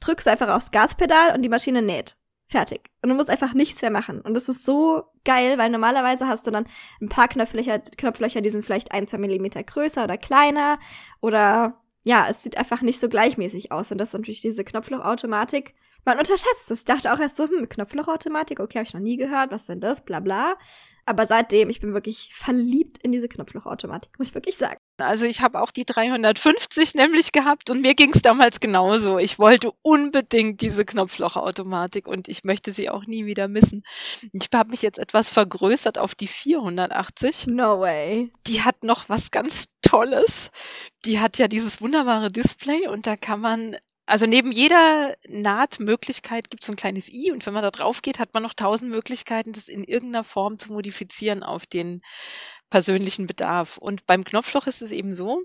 drückst du einfach aufs Gaspedal und die Maschine näht. Fertig. Und du musst einfach nichts mehr machen. Und das ist so geil, weil normalerweise hast du dann ein paar Knopflöcher, Knopflöcher, die sind vielleicht ein, zwei Millimeter größer oder kleiner. Oder ja, es sieht einfach nicht so gleichmäßig aus. Und das ist natürlich diese Knopflochautomatik. Man unterschätzt es. Ich dachte auch erst so, hm, Knopflochautomatik, okay, habe ich noch nie gehört, was denn das, bla bla. Aber seitdem, ich bin wirklich verliebt in diese Knopflochautomatik, muss ich wirklich sagen. Also ich habe auch die 350 nämlich gehabt und mir ging es damals genauso. Ich wollte unbedingt diese Knopflochautomatik und ich möchte sie auch nie wieder missen. Ich habe mich jetzt etwas vergrößert auf die 480. No way. Die hat noch was ganz Tolles. Die hat ja dieses wunderbare Display und da kann man also neben jeder Nahtmöglichkeit gibt es so ein kleines i und wenn man da drauf geht, hat man noch tausend Möglichkeiten, das in irgendeiner Form zu modifizieren auf den persönlichen Bedarf. Und beim Knopfloch ist es eben so,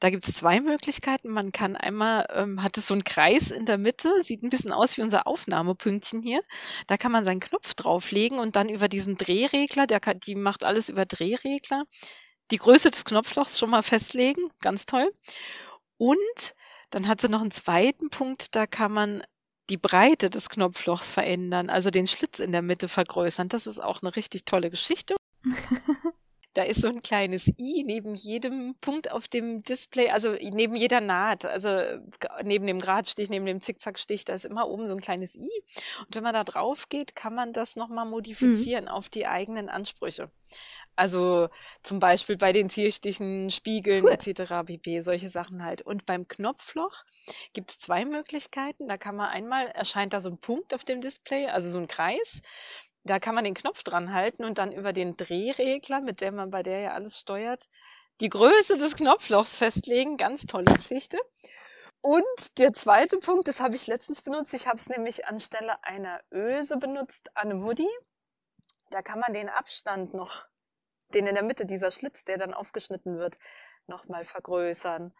da gibt es zwei Möglichkeiten. Man kann einmal, ähm, hat es so einen Kreis in der Mitte, sieht ein bisschen aus wie unser Aufnahmepünktchen hier. Da kann man seinen Knopf drauflegen und dann über diesen Drehregler, der kann, die macht alles über Drehregler, die Größe des Knopflochs schon mal festlegen. Ganz toll. Und dann hat sie noch einen zweiten Punkt, da kann man die Breite des Knopflochs verändern, also den Schlitz in der Mitte vergrößern. Das ist auch eine richtig tolle Geschichte. [laughs] Da ist so ein kleines i neben jedem Punkt auf dem Display, also neben jeder Naht, also neben dem Gradstich, neben dem Zickzackstich, da ist immer oben so ein kleines i. Und wenn man da drauf geht, kann man das nochmal modifizieren auf die eigenen Ansprüche. Also zum Beispiel bei den Zierstichen, Spiegeln Cool. etc. pp. Solche Sachen halt. Und beim Knopfloch gibt es zwei Möglichkeiten. Da kann man einmal, erscheint da so ein Punkt auf dem Display, also so ein Kreis. Da kann man den Knopf dran halten und dann über den Drehregler, mit dem man bei der ja alles steuert, die Größe des Knopflochs festlegen. Ganz tolle Geschichte. Und der zweite Punkt, das habe ich letztens benutzt. Ich habe es nämlich anstelle einer Öse benutzt an einem Hoodie. Da kann man den Abstand noch, den in der Mitte, dieser Schlitz, der dann aufgeschnitten wird, nochmal vergrößern.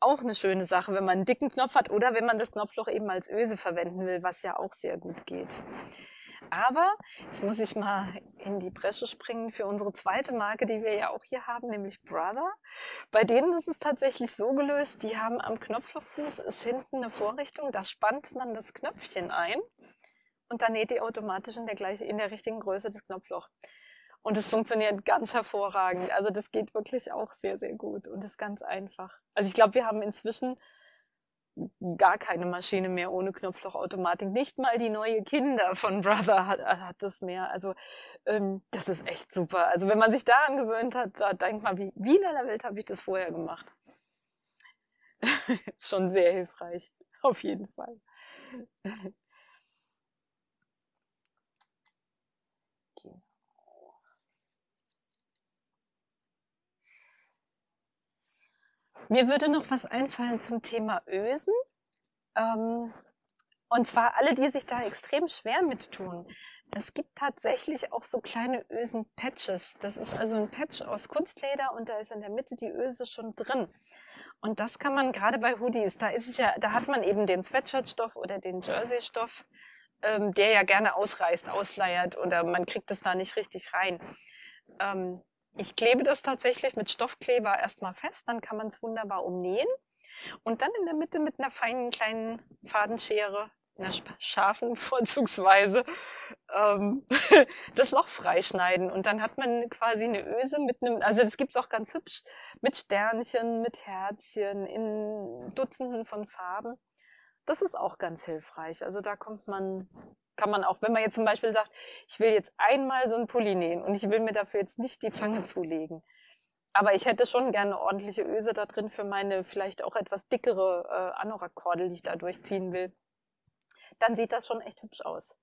Auch eine schöne Sache, wenn man einen dicken Knopf hat oder wenn man das Knopfloch eben als Öse verwenden will, was ja auch sehr gut geht. Aber jetzt muss ich mal in die Bresche springen für unsere zweite Marke, die wir ja auch hier haben, nämlich Brother. Bei denen ist es tatsächlich so gelöst, die haben am Knopflochfuß ist hinten eine Vorrichtung, da spannt man das Knöpfchen ein und dann näht die automatisch in der, gleich, in der richtigen Größe das Knopfloch. Und es funktioniert ganz hervorragend. Also das geht wirklich auch sehr, sehr gut und ist ganz einfach. Also ich glaube, wir haben inzwischen gar keine Maschine mehr ohne Knopflochautomatik. Nicht mal die neue Kinder von Brother hat, hat das mehr. Also ähm, das ist echt super. Also wenn man sich da angewöhnt hat, da denkt man, wie, wie in aller Welt habe ich das vorher gemacht? [laughs] ist schon sehr hilfreich, auf jeden Fall. Mir würde noch was einfallen zum Thema Ösen. Ähm, und zwar alle, die sich da extrem schwer mit tun. Es gibt tatsächlich auch so kleine Ösen-Patches. Das ist also ein Patch aus Kunstleder und da ist in der Mitte die Öse schon drin. Und das kann man gerade bei Hoodies, da ist es ja, da hat man eben den Sweatshirtstoff oder den Jersey-Stoff, ähm, der ja gerne ausreißt, ausleiert oder man kriegt es da nicht richtig rein. Ähm, ich klebe das tatsächlich mit Stoffkleber erstmal fest, dann kann man es wunderbar umnähen und dann in der Mitte mit einer feinen kleinen Fadenschere, einer scharfen [laughs] vorzugsweise, ähm, [laughs] das Loch freischneiden. Und dann hat man quasi eine Öse mit einem, also das gibt's auch ganz hübsch, mit Sternchen, mit Herzchen, in Dutzenden von Farben. Das ist auch ganz hilfreich. Also da kommt man kann man auch, wenn man jetzt zum Beispiel sagt, ich will jetzt einmal so ein Pulli nähen und ich will mir dafür jetzt nicht die Zange zulegen. Aber ich hätte schon gerne ordentliche Öse da drin für meine vielleicht auch etwas dickere äh, Anorak-Kordel, die ich da durchziehen will. Dann sieht das schon echt hübsch aus.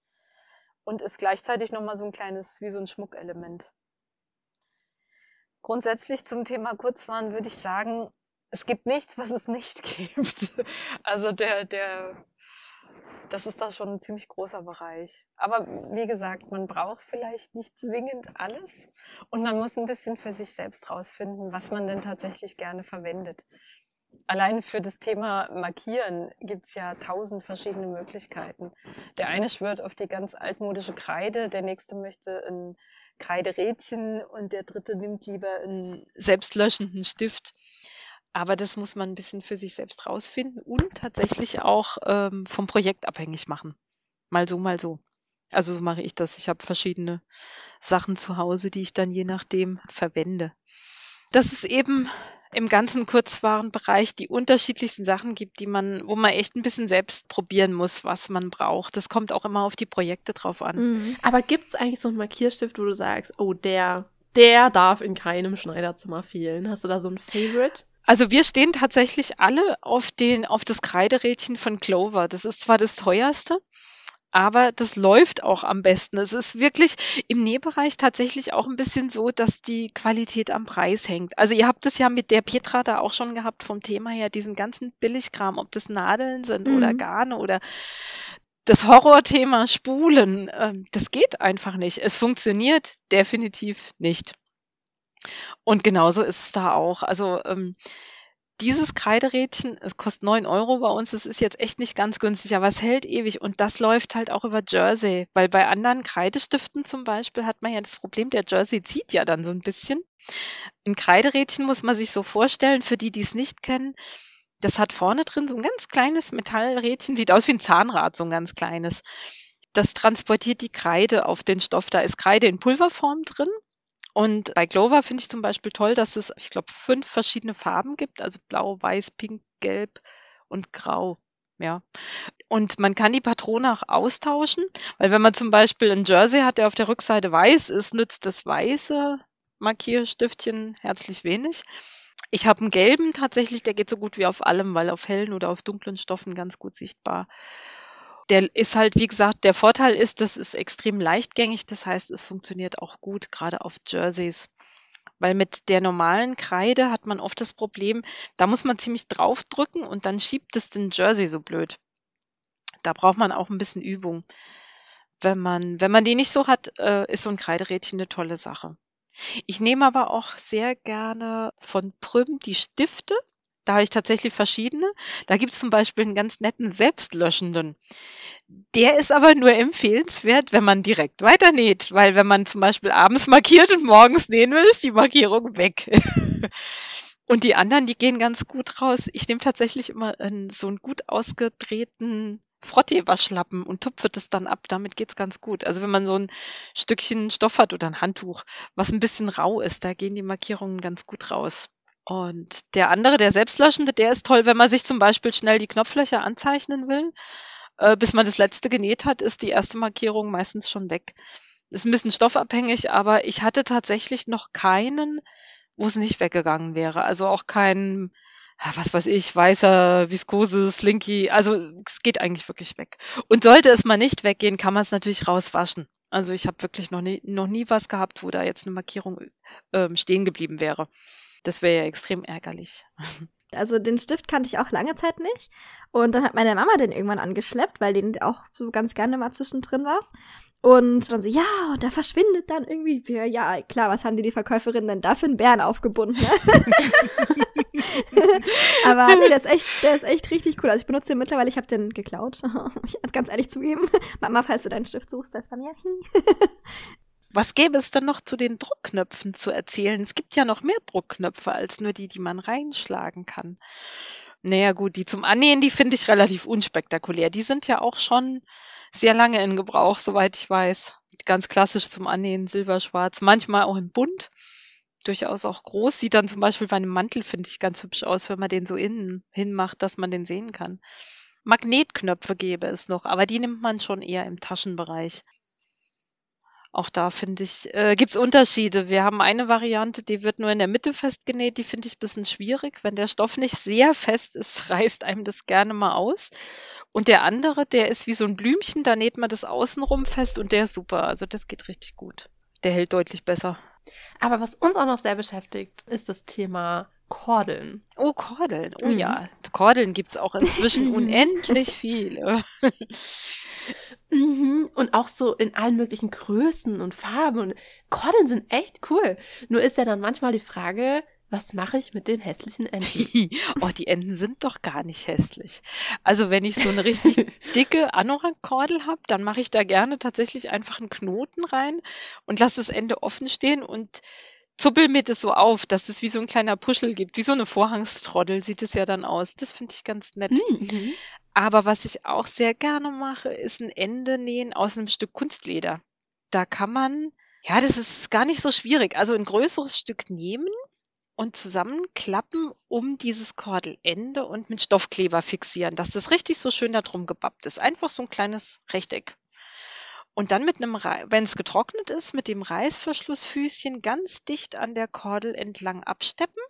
Und ist gleichzeitig nochmal so ein kleines, wie so ein Schmuckelement. Grundsätzlich zum Thema Kurzwaren würde ich sagen, es gibt nichts, was es nicht [laughs] gibt. Also der, der das ist da schon ein ziemlich großer Bereich. Aber wie gesagt, man braucht vielleicht nicht zwingend alles und man muss ein bisschen für sich selbst rausfinden, was man denn tatsächlich gerne verwendet. Allein für das Thema Markieren gibt es ja tausend verschiedene Möglichkeiten. Der eine schwört auf die ganz altmodische Kreide, der nächste möchte ein Kreiderädchen und der dritte nimmt lieber einen selbstlöschenden Stift. Aber das muss man ein bisschen für sich selbst rausfinden und tatsächlich auch ähm, vom Projekt abhängig machen. Mal so, mal so. Also so mache ich das. Ich habe verschiedene Sachen zu Hause, die ich dann je nachdem verwende. Dass es eben im ganzen Kurzwarenbereich die unterschiedlichsten Sachen gibt, die man, wo man echt ein bisschen selbst probieren muss, was man braucht. Das kommt auch immer auf die Projekte drauf an. Mhm. Aber gibt es eigentlich so einen Markierstift, wo du sagst, oh, der, der darf in keinem Schneiderzimmer fehlen? Hast du da so ein Favorite? Also wir stehen tatsächlich alle auf den, auf das Kreiderädchen von Clover. Das ist zwar das teuerste, aber das läuft auch am besten. Es ist wirklich im Nähbereich tatsächlich auch ein bisschen so, dass die Qualität am Preis hängt. Also ihr habt es ja mit der Petra da auch schon gehabt vom Thema her, diesen ganzen Billigkram, ob das Nadeln sind mhm. oder Garne oder das Horrorthema Spulen. Ähm, das geht einfach nicht. Es funktioniert definitiv nicht. Und genauso ist es da auch. Also ähm, dieses Kreiderädchen, es kostet 9 Euro bei uns, es ist jetzt echt nicht ganz günstig, aber es hält ewig und das läuft halt auch über Jersey, weil bei anderen Kreidestiften zum Beispiel hat man ja das Problem, der Jersey zieht ja dann so ein bisschen. Ein Kreiderädchen muss man sich so vorstellen, für die, die es nicht kennen, das hat vorne drin so ein ganz kleines Metallrädchen, sieht aus wie ein Zahnrad, so ein ganz kleines. Das transportiert die Kreide auf den Stoff. Da ist Kreide in Pulverform drin und bei Clover finde ich zum Beispiel toll, dass es, ich glaube, fünf verschiedene Farben gibt, also blau, weiß, pink, gelb und grau. Ja. Und man kann die Patrone auch austauschen, weil wenn man zum Beispiel ein Jersey hat, der auf der Rückseite weiß ist, nützt das weiße Markierstiftchen herzlich wenig. Ich habe einen gelben tatsächlich, der geht so gut wie auf allem, weil auf hellen oder auf dunklen Stoffen ganz gut sichtbar der ist halt, wie gesagt, der Vorteil ist, das ist extrem leichtgängig. Das heißt, es funktioniert auch gut, gerade auf Jerseys. Weil mit der normalen Kreide hat man oft das Problem, da muss man ziemlich draufdrücken und dann schiebt es den Jersey so blöd. Da braucht man auch ein bisschen Übung. Wenn man, wenn man die nicht so hat, äh, ist so ein Kreiderädchen eine tolle Sache. Ich nehme aber auch sehr gerne von Prüm die Stifte da habe ich tatsächlich verschiedene. Da gibt es zum Beispiel einen ganz netten selbstlöschenden. Der ist aber nur empfehlenswert, wenn man direkt weiternäht, weil wenn man zum Beispiel abends markiert und morgens nähen will, ist die Markierung weg. [laughs] und die anderen, die gehen ganz gut raus. Ich nehme tatsächlich immer einen, so einen gut ausgedrehten Frottee-Waschlappen und tupfe das dann ab. Damit geht's ganz gut. Also wenn man so ein Stückchen Stoff hat oder ein Handtuch, was ein bisschen rau ist, da gehen die Markierungen ganz gut raus. Und der andere, der selbstlöschende, der ist toll, wenn man sich zum Beispiel schnell die Knopflöcher anzeichnen will. Äh, bis man das letzte genäht hat, ist die erste Markierung meistens schon weg. Ist ein bisschen stoffabhängig, aber ich hatte tatsächlich noch keinen, wo es nicht weggegangen wäre. Also auch kein, was weiß ich, weißer, viskose, slinky. Also es geht eigentlich wirklich weg. Und sollte es mal nicht weggehen, kann man es natürlich rauswaschen. Also ich habe wirklich noch nie, noch nie was gehabt, wo da jetzt eine Markierung ähm, stehen geblieben wäre. Das wäre ja extrem ärgerlich. [laughs] Also den Stift kannte ich auch lange Zeit nicht. Und dann hat meine Mama den irgendwann angeschleppt, weil den auch so ganz gerne mal zwischendrin war. Und dann so, ja, und da verschwindet dann irgendwie, ja, klar, was haben die die Verkäuferinnen denn da für einen Bären aufgebunden? Ne? [laughs] Aber nee, der ist echt, der ist echt richtig cool. Also ich benutze den mittlerweile, ich habe den geklaut. [laughs] ich ganz ehrlich zugeben. Mama, falls du deinen Stift suchst, das war mir. Was gäbe es denn noch zu den Druckknöpfen zu erzählen? Es gibt ja noch mehr Druckknöpfe als nur die, die man reinschlagen kann. Naja, gut, die zum Annähen, die finde ich relativ unspektakulär. Die sind ja auch schon sehr lange in Gebrauch, soweit ich weiß. Ganz klassisch zum Annähen, silberschwarz, manchmal auch in bunt. Durchaus auch groß. Sieht dann zum Beispiel bei einem Mantel, finde ich, ganz hübsch aus, wenn man den so innen hinmacht, dass man den sehen kann. Magnetknöpfe gäbe es noch, aber die nimmt man schon eher im Taschenbereich. Auch da finde ich, äh, gibt es Unterschiede. Wir haben eine Variante, die wird nur in der Mitte festgenäht, die finde ich ein bisschen schwierig. Wenn der Stoff nicht sehr fest ist, [laughs] reißt einem das gerne mal aus. Und der andere, der ist wie so ein Blümchen, da näht man das außenrum fest und der ist super. Also das geht richtig gut. Der hält deutlich besser. Aber was uns auch noch sehr beschäftigt, ist das Thema Kordeln. Oh, Kordeln. Oh mhm. ja. Kordeln gibt es auch inzwischen [laughs] unendlich viele. [laughs] Mhm. Und auch so in allen möglichen Größen und Farben. Und Kordeln sind echt cool. Nur ist ja dann manchmal die Frage, was mache ich mit den hässlichen Enden? [laughs] oh, die Enden sind doch gar nicht hässlich. Also wenn ich so eine richtig [laughs] dicke Anorak-Kordel habe, dann mache ich da gerne tatsächlich einfach einen Knoten rein und lasse das Ende offen stehen und zuppel mir das so auf, dass es wie so ein kleiner Puschel gibt, wie so eine Vorhangstroddel sieht es ja dann aus. Das finde ich ganz nett. Mhm. Aber was ich auch sehr gerne mache, ist ein Ende nähen aus einem Stück Kunstleder. Da kann man, ja, das ist gar nicht so schwierig. Also ein größeres Stück nehmen und zusammenklappen um dieses Kordelende und mit Stoffkleber fixieren, dass das richtig so schön da drum gebappt ist. Einfach so ein kleines Rechteck. Und dann mit einem, wenn es getrocknet ist, mit dem Reißverschlussfüßchen ganz dicht an der Kordel entlang absteppen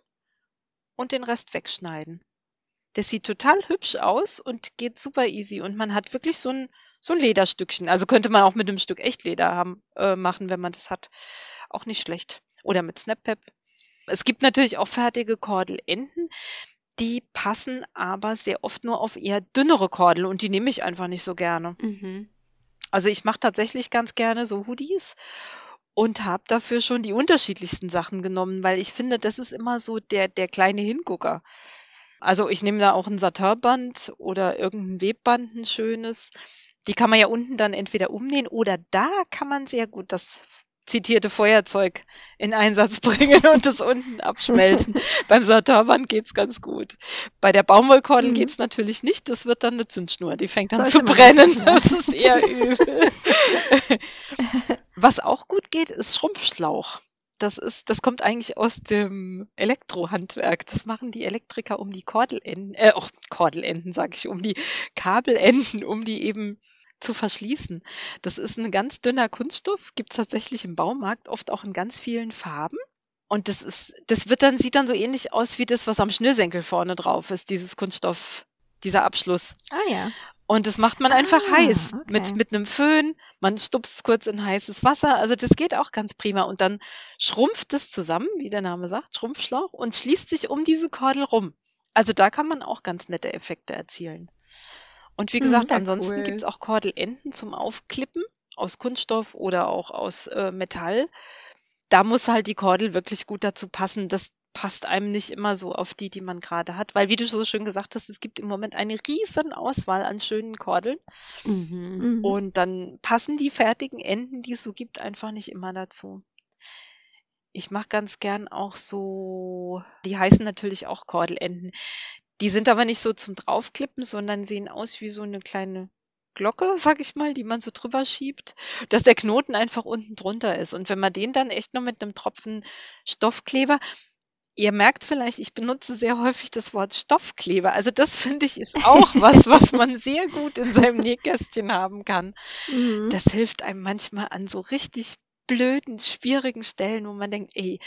und den Rest wegschneiden. Das sieht total hübsch aus und geht super easy und man hat wirklich so ein, so ein Lederstückchen. Also könnte man auch mit einem Stück Echtleder haben, äh, machen, wenn man das hat. Auch nicht schlecht. Oder mit Snappep. Es gibt natürlich auch fertige Kordelenden. Die passen aber sehr oft nur auf eher dünnere Kordel und die nehme ich einfach nicht so gerne. Mhm. Also ich mache tatsächlich ganz gerne so Hoodies und habe dafür schon die unterschiedlichsten Sachen genommen, weil ich finde, das ist immer so der, der kleine Hingucker. Also ich nehme da auch ein Satirband oder irgendein Webband, ein schönes. Die kann man ja unten dann entweder umnähen oder da kann man sehr gut das zitierte Feuerzeug in Einsatz [laughs] bringen und es unten abschmelzen. [laughs] Beim Satirband geht's ganz gut. Bei der Baumwollkordel mhm. geht's natürlich nicht. Das wird dann eine Zündschnur. Die fängt an zu brennen. Das ist eher übel. [laughs] Was auch gut geht, ist Schrumpfschlauch. Das ist, das kommt eigentlich aus dem Elektrohandwerk. Das machen die Elektriker um die Kordelenden, äh, auch Kordelenden sage ich, um die Kabelenden, um die eben zu verschließen. Das ist ein ganz dünner Kunststoff, gibt es tatsächlich im Baumarkt, oft auch in ganz vielen Farben. Und das ist, das wird dann, sieht dann so ähnlich aus wie das, was am Schnürsenkel vorne drauf ist, dieses Kunststoff, dieser Abschluss. Ah ja. Und das macht man einfach ah, heiß okay. mit, mit einem Föhn. Man stupst es kurz in heißes Wasser. Also das geht auch ganz prima. Und dann schrumpft es zusammen, wie der Name sagt, Schrumpfschlauch, und schließt sich um diese Kordel rum. Also da kann man auch ganz nette Effekte erzielen. Und wie gesagt, Sehr ansonsten cool. gibt's auch Kordelenden zum Aufklippen aus Kunststoff oder auch aus äh, Metall. Da muss halt die Kordel wirklich gut dazu passen. Das passt einem nicht immer so auf die, die man gerade hat. Weil, wie du so schön gesagt hast, es gibt im Moment eine riesen Auswahl an schönen Kordeln. Mhm. mhm. Und dann passen die fertigen Enden, die es so gibt, einfach nicht immer dazu. Ich mache ganz gern auch so, die heißen natürlich auch Kordelenden. Die sind aber nicht so zum Draufklippen, sondern sehen aus wie so eine kleine Glocke, sag ich mal, die man so drüber schiebt, dass der Knoten einfach unten drunter ist. Und wenn man den dann echt noch mit einem Tropfen Stoffkleber, ihr merkt vielleicht, ich benutze sehr häufig das Wort Stoffkleber. Also das [laughs] finde ich ist auch was, was man sehr gut in seinem Nähkästchen haben kann. Mhm. Das hilft einem manchmal an so richtig blöden, schwierigen Stellen, wo man denkt, ey,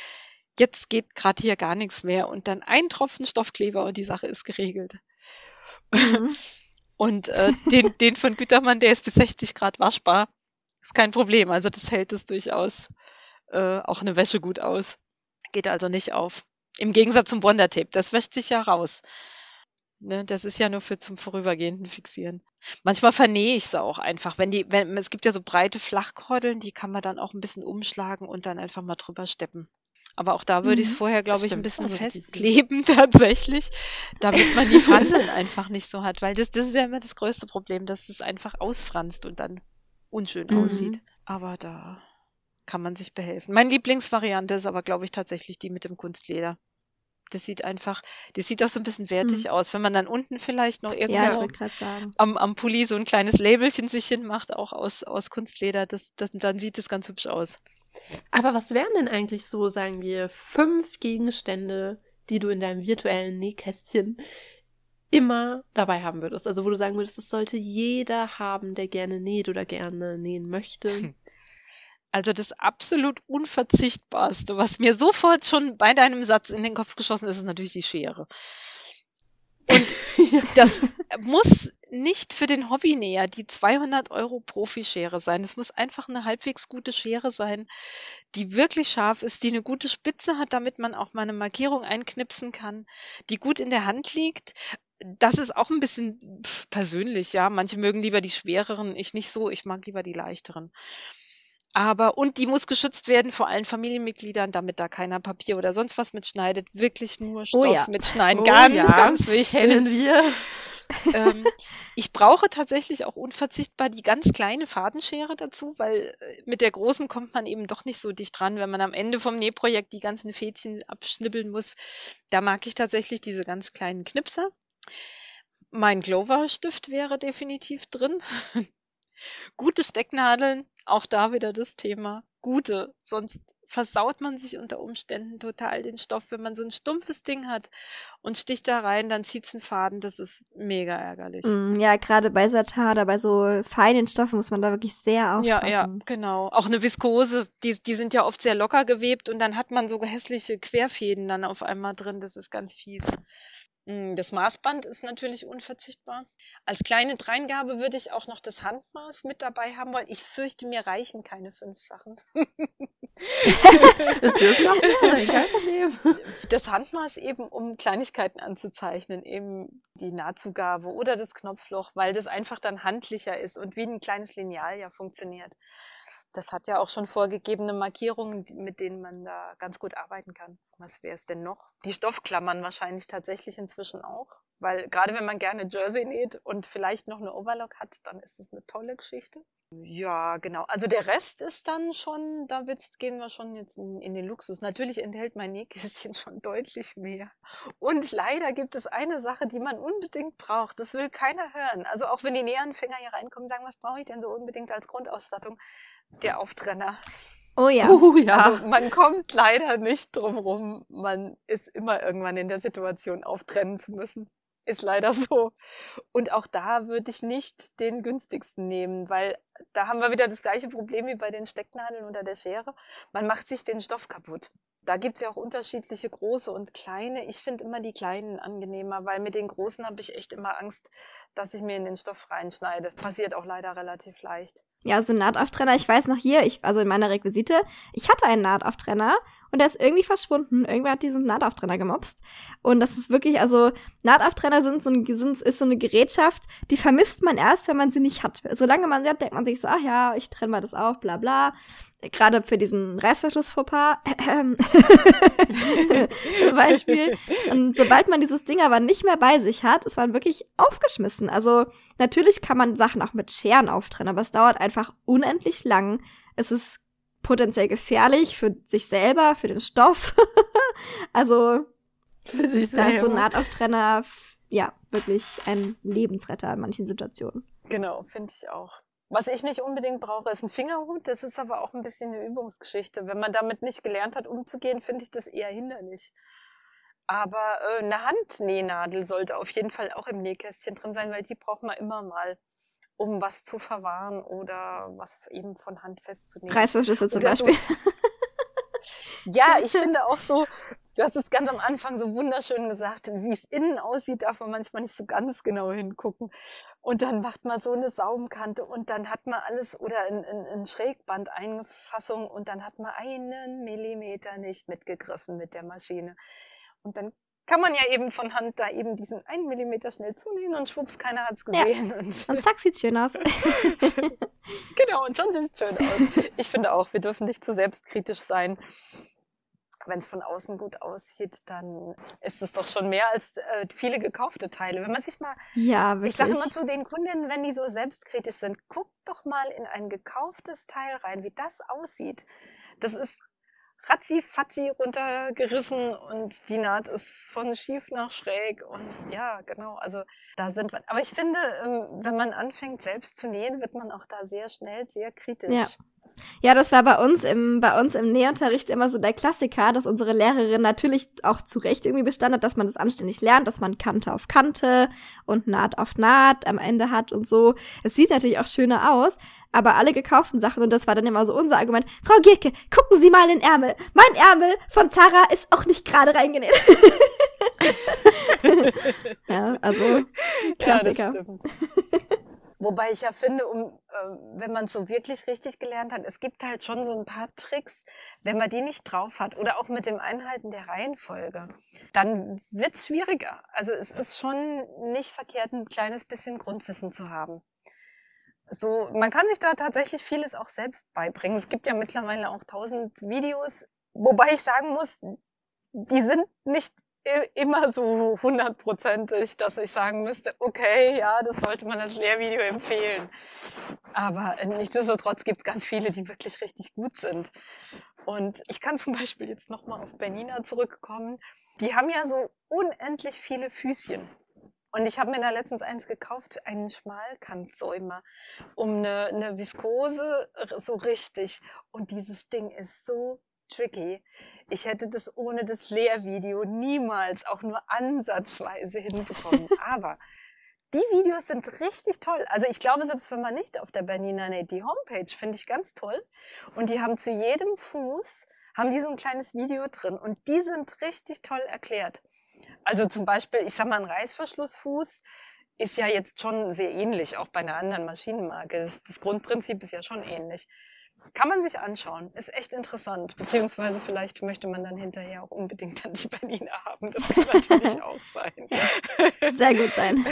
jetzt geht gerade hier gar nichts mehr und dann ein Tropfen Stoffkleber und die Sache ist geregelt. Mhm. [laughs] und äh, den, den von Gütermann, der ist bis 60 Grad waschbar. Ist kein Problem. Also das hält es durchaus äh, auch eine Wäsche gut aus. Geht also nicht auf. Im Gegensatz zum Wondertape, das wäscht sich ja raus. Ne, das ist ja nur für zum vorübergehenden Fixieren. Manchmal vernähe ich es auch einfach. Wenn die, wenn, es gibt ja so breite Flachkordeln, die kann man dann auch ein bisschen umschlagen und dann einfach mal drüber steppen. Aber auch da würde ich es mhm. vorher, glaube ich, ein bisschen festkleben [laughs] tatsächlich, damit man die Franseln einfach nicht so hat. Weil das, das ist ja immer das größte Problem, dass es einfach ausfranst und dann unschön mhm. aussieht. Aber da kann man sich behelfen. Meine Lieblingsvariante ist aber, glaube ich, tatsächlich die mit dem Kunstleder. Das sieht einfach, das sieht auch so ein bisschen wertig mhm. aus. Wenn man dann unten vielleicht noch irgendwo ja, am, am Pulli so ein kleines Labelchen sich hinmacht, auch aus, aus Kunstleder, das, das, dann sieht es ganz hübsch aus. Aber was wären denn eigentlich so, sagen wir, fünf Gegenstände, die du in deinem virtuellen Nähkästchen immer dabei haben würdest? Also wo du sagen würdest, das sollte jeder haben, der gerne näht oder gerne nähen möchte. [laughs] Also das absolut unverzichtbarste, was mir sofort schon bei deinem Satz in den Kopf geschossen ist, ist natürlich die Schere. Und [laughs] ja. das muss nicht für den Hobbynäher die 200 Euro Profischere sein. Es muss einfach eine halbwegs gute Schere sein, die wirklich scharf ist, die eine gute Spitze hat, damit man auch mal eine Markierung einknipsen kann, die gut in der Hand liegt. Das ist auch ein bisschen persönlich, ja. Manche mögen lieber die schwereren, ich nicht so, ich mag lieber die leichteren. Aber und die muss geschützt werden vor allen Familienmitgliedern, damit da keiner Papier oder sonst was mitschneidet. Wirklich nur oh Stoff oh ja. mitschneiden. Oh ganz, ja. ganz wichtig. Kennen wir. [laughs] ähm, ich brauche tatsächlich auch unverzichtbar die ganz kleine Fadenschere dazu, weil äh, mit der großen kommt man eben doch nicht so dicht dran, wenn man am Ende vom Nähprojekt die ganzen Fädchen abschnibbeln muss. Da mag ich tatsächlich diese ganz kleinen Knipser. Mein Glover-Stift wäre definitiv drin. [laughs] Gute Stecknadeln, auch da wieder das Thema. Gute, sonst versaut man sich unter Umständen total den Stoff. Wenn man so ein stumpfes Ding hat und sticht da rein, dann zieht's einen Faden. Das ist mega ärgerlich. Mm, ja, gerade bei Satin oder bei so feinen Stoffen muss man da wirklich sehr aufpassen. Ja, ja, genau. Auch eine Viskose, die, die sind ja oft sehr locker gewebt und dann hat man so hässliche Querfäden dann auf einmal drin. Das ist ganz fies. Hm, das Maßband ist natürlich unverzichtbar. Als kleine Dreingabe würde ich auch noch das Handmaß mit dabei haben wollen. Ich fürchte, mir reichen keine fünf Sachen. das dürfen auch mehr kein Problem. Das Handmaß eben, um Kleinigkeiten anzuzeichnen, eben die Nahtzugabe oder das Knopfloch, weil das einfach dann handlicher ist und wie ein kleines Lineal ja funktioniert. Das hat ja auch schon vorgegebene Markierungen, mit denen man da ganz gut arbeiten kann. Was wäre es denn noch? Die Stoffklammern wahrscheinlich tatsächlich inzwischen auch. Weil gerade wenn man gerne Jersey näht und vielleicht noch eine Overlock hat, dann ist es eine tolle Geschichte. Ja, genau. Also der Rest ist dann schon, da wird's, gehen wir schon jetzt in, in den Luxus. Natürlich enthält mein Nähkästchen [laughs] schon deutlich mehr. Und leider gibt es eine Sache, die man unbedingt braucht. Das will keiner hören. Also auch wenn die Nähanfänger hier reinkommen, sagen, was brauche ich denn so unbedingt als Grundausstattung? Der Auftrenner. Oh ja. Oh ja. Also [laughs] man kommt leider nicht drum rum. Man ist immer irgendwann in der Situation, auftrennen zu müssen. Ist leider so. Und auch da würde ich nicht den günstigsten nehmen, weil da haben wir wieder das gleiche Problem wie bei den Stecknadeln oder der Schere. Man macht sich den Stoff kaputt. Da gibt's ja auch unterschiedliche große und kleine. Ich finde immer die kleinen angenehmer, weil mit den großen habe ich echt immer Angst, dass ich mir in den Stoff reinschneide. Passiert auch leider relativ leicht. Ja, so ein Nahtauftrenner, ich weiß noch hier, ich, also in meiner Requisite, ich hatte einen Nahtauftrenner und der ist irgendwie verschwunden. Irgendwer hat diesen Nahtauftrenner gemobst. Und das ist wirklich, also Nahtauftrenner sind so, ein, sind, ist so eine Gerätschaft, die vermisst man erst, wenn man sie nicht hat. Solange man sie hat, denkt man sich so, ach ja, ich trenne mal das auf, bla bla. Gerade für diesen Reißverschluss-Fauxpas. [laughs] zum Beispiel. Und sobald man dieses Ding aber nicht mehr bei sich hat, ist man wirklich aufgeschmissen. Also natürlich kann man Sachen auch mit Scheren auftrennen, aber es dauert einfach unendlich lang. Es ist potenziell gefährlich für sich selber, für den Stoff. [laughs] also Für sich da ist so ein selber. Nahtauftrenner ja wirklich ein Lebensretter in manchen Situationen. Genau, finde ich auch. Was ich nicht unbedingt brauche, ist ein Fingerhut. Das ist aber auch ein bisschen eine Übungsgeschichte. Wenn man damit nicht gelernt hat, umzugehen, finde ich das eher hinderlich. Aber äh, eine Handnähnadel sollte auf jeden Fall auch im Nähkästchen drin sein, weil die braucht man immer mal, um was zu verwahren oder was eben von Hand festzunähen. Reißverschlüsse zum Oder so. Beispiel. Ja, [laughs] ich finde auch so, du hast es ganz am Anfang so wunderschön gesagt, wie es innen aussieht, darf man manchmal nicht so ganz genau hingucken. Und dann macht man so eine Saumkante und dann hat man alles oder in, in, in Schrägbandeinfassung und dann hat man einen Millimeter nicht mitgegriffen mit der Maschine. Und dann kann man ja eben von Hand da eben diesen einen Millimeter schnell zunähen und schwupps, keiner hat's Ja. gesehen. Und Und [laughs] zack, sieht's schön aus. Genau, und schon sieht es schön aus. Ich finde auch, wir dürfen nicht zu selbstkritisch sein. Wenn es von außen gut aussieht, dann ist es doch schon mehr als äh, viele gekaufte Teile. Wenn man sich mal, ja, wirklich. ich sage immer zu den Kundinnen, wenn die so selbstkritisch sind, guckt doch mal in ein gekauftes Teil rein, wie das aussieht. Das ist ratzi-fatzi runtergerissen und die Naht ist von schief nach schräg und ja, genau, also da sind wir. Aber ich finde, ähm, wenn man anfängt selbst zu nähen, wird man auch da sehr schnell sehr kritisch. Ja. Ja, das war bei uns im, bei uns im Nähunterricht immer so der Klassiker, dass unsere Lehrerin natürlich auch zu Recht irgendwie bestand hat, dass man das anständig lernt, dass man Kante auf Kante und Naht auf Naht am Ende hat und so. Es sieht natürlich auch schöner aus, aber alle gekauften Sachen, und das war dann immer so unser Argument, Frau Gierke, gucken Sie mal in den Ärmel. Mein Ärmel von Zara ist auch nicht gerade reingenäht. [laughs] ja, also Ja, Klassiker. stimmt. Wobei ich ja finde, um, äh, wenn man es so wirklich richtig gelernt hat, es gibt halt schon so ein paar Tricks, wenn man die nicht drauf hat oder auch mit dem Einhalten der Reihenfolge, dann wird es schwieriger. Also es ist schon nicht verkehrt, ein kleines bisschen Grundwissen zu haben. So, man kann sich da tatsächlich vieles auch selbst beibringen. Es gibt ja mittlerweile auch tausend Videos, wobei ich sagen muss, die sind nicht immer so hundertprozentig, dass ich sagen müsste, okay, ja, das sollte man als Lehrvideo empfehlen. Aber äh, nichtsdestotrotz gibt es ganz viele, die wirklich richtig gut sind. Und ich kann zum Beispiel jetzt nochmal auf Bernina zurückkommen. Die haben ja so unendlich viele Füßchen. Und ich habe mir da letztens eins gekauft, einen Schmalkantsäumer, um eine, eine Viskose so richtig. Und dieses Ding ist so tricky. Ich hätte das ohne das Lehrvideo niemals auch nur ansatzweise hinbekommen. [laughs] Aber die Videos sind richtig toll. Also ich glaube, selbst wenn man nicht auf der Bernina näht, die Homepage finde ich ganz toll. Und die haben zu jedem Fuß, haben die so ein kleines Video drin. Und die sind richtig toll erklärt. Also zum Beispiel, ich sag mal, ein Reißverschlussfuß ist ja jetzt schon sehr ähnlich, auch bei einer anderen Maschinenmarke. Das, das Grundprinzip ist ja schon ähnlich. Kann man sich anschauen, ist echt interessant. Beziehungsweise vielleicht möchte man dann hinterher auch unbedingt dann die Bernina haben. Das kann natürlich [laughs] auch sein. Sehr gut sein.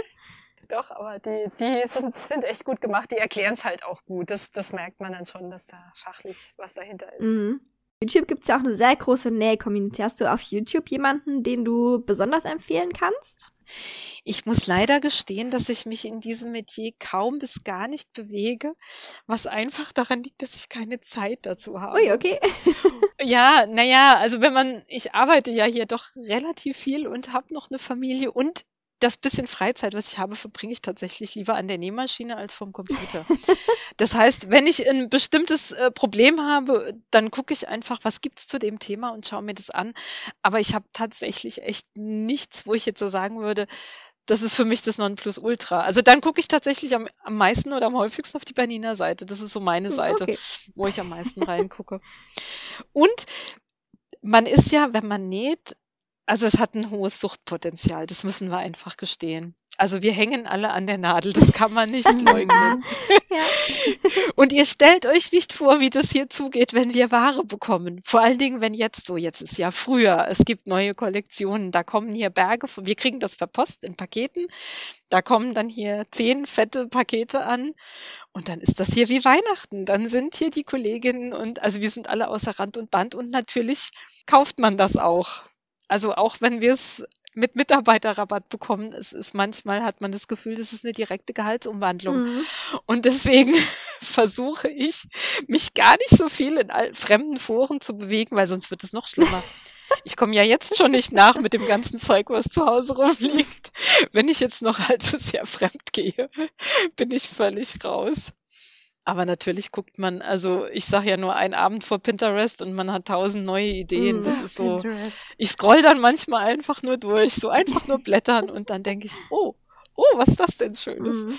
[laughs] doch, aber die, die sind, sind echt gut gemacht. Die erklären es halt auch gut. Das, das merkt man dann schon, dass da fachlich was dahinter ist. Mhm. YouTube gibt es ja auch eine sehr große Näh-Community. Hast du auf YouTube jemanden, den du besonders empfehlen kannst? Ich muss leider gestehen, dass ich mich in diesem Metier kaum bis gar nicht bewege, was einfach daran liegt, dass ich keine Zeit dazu habe. Ui, okay. Ja, naja, also wenn man, ich arbeite ja hier doch relativ viel und habe noch eine Familie und das bisschen Freizeit, was ich habe, verbringe ich tatsächlich lieber an der Nähmaschine als vom Computer. [laughs] Das heißt, wenn ich ein bestimmtes äh, Problem habe, dann gucke ich einfach, was gibt's zu dem Thema und schaue mir das an. Aber ich habe tatsächlich echt nichts, wo ich jetzt so sagen würde, das ist für mich das Nonplusultra. Also dann gucke ich tatsächlich am, am meisten oder am häufigsten auf die Bernina-Seite. Das ist so meine hm, Seite, okay. wo ich am meisten reingucke. Und man ist ja, wenn man näht, also es hat ein hohes Suchtpotenzial, das müssen wir einfach gestehen. Also wir hängen alle an der Nadel, das kann man nicht [laughs] leugnen. Und ihr stellt euch nicht vor, wie das hier zugeht, wenn wir Ware bekommen. Vor allen Dingen, wenn jetzt so, jetzt ist ja früher, es gibt neue Kollektionen, da kommen hier Berge, wir kriegen das per Post in Paketen, da kommen dann hier zehn fette Pakete an und dann ist das hier wie Weihnachten. Dann sind hier die Kolleginnen und also wir sind alle außer Rand und Band und natürlich kauft man das auch. Also auch wenn wir es mit Mitarbeiterrabatt bekommen, es ist manchmal hat man das Gefühl, das ist eine direkte Gehaltsumwandlung. Mhm. Und deswegen [laughs] versuche ich, mich gar nicht so viel in fremden Foren zu bewegen, weil sonst wird es noch schlimmer. [laughs] Ich komme ja jetzt schon nicht nach mit dem ganzen Zeug, was zu Hause rumliegt. Wenn ich jetzt noch allzu sehr fremd gehe, [laughs] bin ich völlig raus. Aber natürlich guckt man, also ich sage ja nur einen Abend vor Pinterest und man hat tausend neue Ideen. Mm, das ist so. Pinterest. Ich scroll dann manchmal einfach nur durch, so einfach nur blättern und dann denke ich, oh, oh, was ist das denn Schönes? Mm.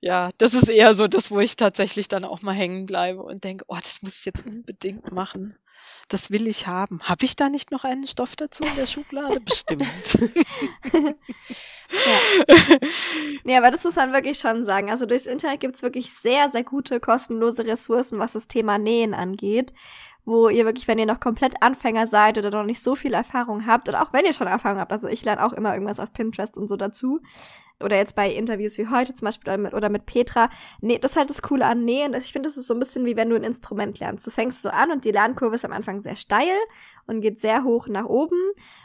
Ja, das ist eher so das, wo ich tatsächlich dann auch mal hängen bleibe und denke, oh, das muss ich jetzt unbedingt machen. Das will ich haben. Habe ich da nicht noch einen Stoff dazu in der Schublade? Bestimmt. [laughs] Ja. ja, aber das muss man wirklich schon sagen. Also durchs Internet gibt's wirklich sehr, sehr gute kostenlose Ressourcen, was das Thema Nähen angeht. Wo ihr wirklich, wenn ihr noch komplett Anfänger seid oder noch nicht so viel Erfahrung habt, oder auch wenn ihr schon Erfahrung habt, also ich lerne auch immer irgendwas auf Pinterest und so dazu, oder jetzt bei Interviews wie heute zum Beispiel oder mit, oder mit Petra. Nee, das ist halt das Coole an Nähen. Ich finde, das ist so ein bisschen wie wenn du ein Instrument lernst. Du fängst so an und die Lernkurve ist am Anfang sehr steil und geht sehr hoch nach oben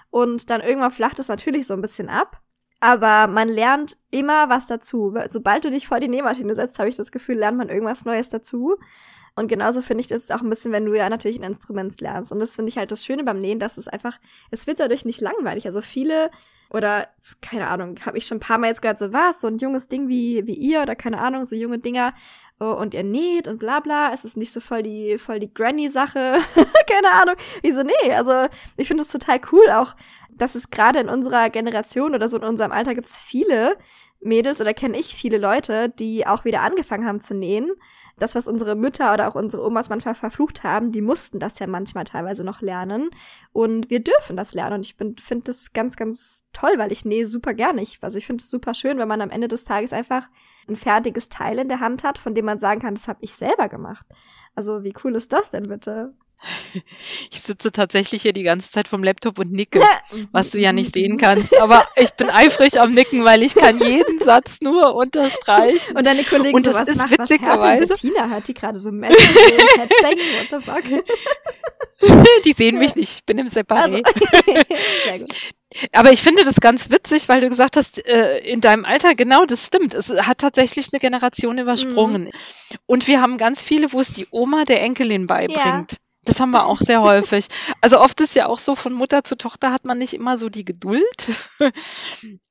und dann irgendwann flacht es natürlich so ein bisschen ab. Aber man lernt immer was dazu. Sobald du dich vor die Nähmaschine setzt, habe ich das Gefühl, lernt man irgendwas Neues dazu. Und genauso finde ich das auch ein bisschen, wenn du ja natürlich ein Instrument lernst. Und das finde ich halt das Schöne beim Nähen, dass es einfach, es wird dadurch nicht langweilig. Also viele, oder keine Ahnung, habe ich schon ein paar Mal jetzt gehört, so was, so ein junges Ding wie, wie ihr oder keine Ahnung, so junge Dinger oh, und ihr näht und bla bla. Es ist nicht so voll die, voll die Granny-Sache. [laughs] keine Ahnung. Ich so, nee, also ich finde es total cool auch dass es gerade in unserer Generation oder so in unserem Alter gibt es viele Mädels oder kenne ich viele Leute, die auch wieder angefangen haben zu nähen. Das, was unsere Mütter oder auch unsere Omas manchmal verflucht haben, die mussten das ja manchmal teilweise noch lernen. Und wir dürfen das lernen. Und ich finde das ganz, ganz toll, weil ich nähe super gerne. Ich, also ich finde es super schön, wenn man am Ende des Tages einfach ein fertiges Teil in der Hand hat, von dem man sagen kann, das habe ich selber gemacht. Also wie cool ist das denn bitte? Ich sitze tatsächlich hier die ganze Zeit vom Laptop und nicke, was du ja nicht sehen kannst. Aber ich bin eifrig am Nicken, weil ich kann jeden Satz nur unterstreichen. Und deine Kollegin und das so, was ist macht, witzigerweise. Was Bettina hat die gerade so Metal [laughs] Headbanging, what the fuck? die sehen mich nicht, ich bin im Separé. Also, [laughs] Sehr gut. Aber ich finde das ganz witzig, weil du gesagt hast, äh, in deinem Alter, genau, das stimmt. Es hat tatsächlich eine Generation übersprungen. Mhm. Und wir haben ganz viele, wo es die Oma der Enkelin beibringt. Ja. Das haben wir auch sehr häufig. Also oft ist ja auch so, von Mutter zu Tochter hat man nicht immer so die Geduld. [laughs]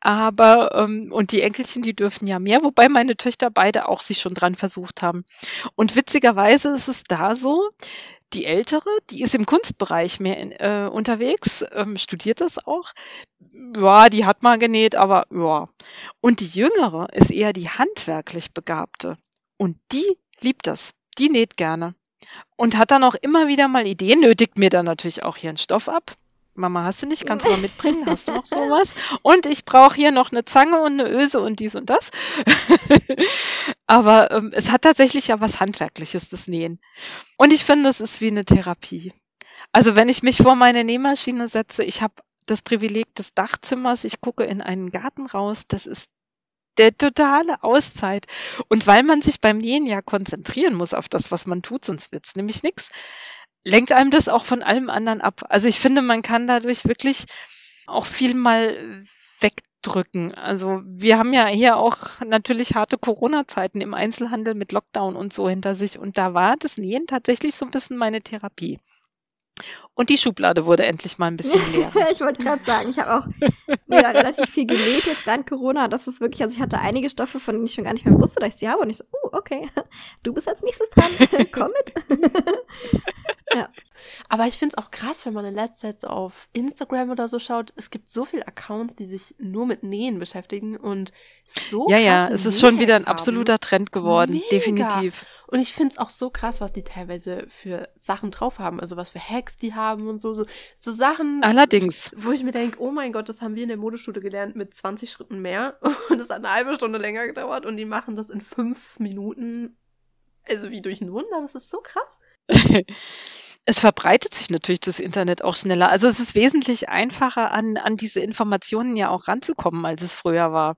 Aber, ähm, und die Enkelchen, die dürfen ja mehr, wobei meine Töchter beide auch sich schon dran versucht haben. Und witzigerweise ist es da so, die ältere, die ist im Kunstbereich mehr in, äh, unterwegs, ähm, studiert das auch. Ja, die hat mal genäht, aber ja. Und die jüngere ist eher die handwerklich Begabte. Und die liebt das. Die näht gerne und hat dann auch immer wieder mal Ideen, nötigt mir dann natürlich auch hier einen Stoff ab. Mama, hast du nicht? Kannst du mal [laughs] mitbringen? Hast du noch sowas? Und ich brauche hier noch eine Zange und eine Öse und dies und das. [laughs] Aber ähm, es hat tatsächlich ja was Handwerkliches, das Nähen. Und ich finde, es ist wie eine Therapie. Also wenn ich mich vor meine Nähmaschine setze, ich habe das Privileg des Dachzimmers, ich gucke in einen Garten raus, das ist der totale Auszeit. Und weil man sich beim Nähen ja konzentrieren muss auf das, was man tut, sonst wird's nämlich nix, lenkt einem das auch von allem anderen ab. Also ich finde, man kann dadurch wirklich auch viel mal wegdrücken. Also wir haben ja hier auch natürlich harte Corona-Zeiten im Einzelhandel mit Lockdown und so hinter sich. Und da war das Nähen tatsächlich so ein bisschen meine Therapie. Und die Schublade wurde endlich mal ein bisschen leer. [laughs] ich wollte gerade sagen, ich habe auch wieder relativ viel genäht jetzt während Corona. Das ist wirklich, also ich hatte einige Stoffe, von denen ich schon gar nicht mehr wusste, dass ich sie habe. Und ich so, uh, okay, du bist als nächstes dran, [laughs] komm mit. [laughs] Aber ich finde es auch krass, wenn man in letzter Zeit auf Instagram oder so schaut. Es gibt so viele Accounts, die sich nur mit Nähen beschäftigen und so. Ja, ja, es ist schon wieder ein absoluter Trend geworden, Mega. definitiv. Und ich finde es auch so krass, was die teilweise für Sachen drauf haben. Also was für Hacks die haben und so. So, so Sachen. Allerdings. Wo ich mir denke, oh mein Gott, das haben wir in der Modeschule gelernt mit 20 Schritten mehr. [laughs] Und es hat eine halbe Stunde länger gedauert und die machen das in fünf Minuten. Also wie durch ein Wunder, das ist so krass. [laughs] es verbreitet sich natürlich das Internet auch schneller. Also es ist wesentlich einfacher, an, an diese Informationen ja auch ranzukommen, als es früher war.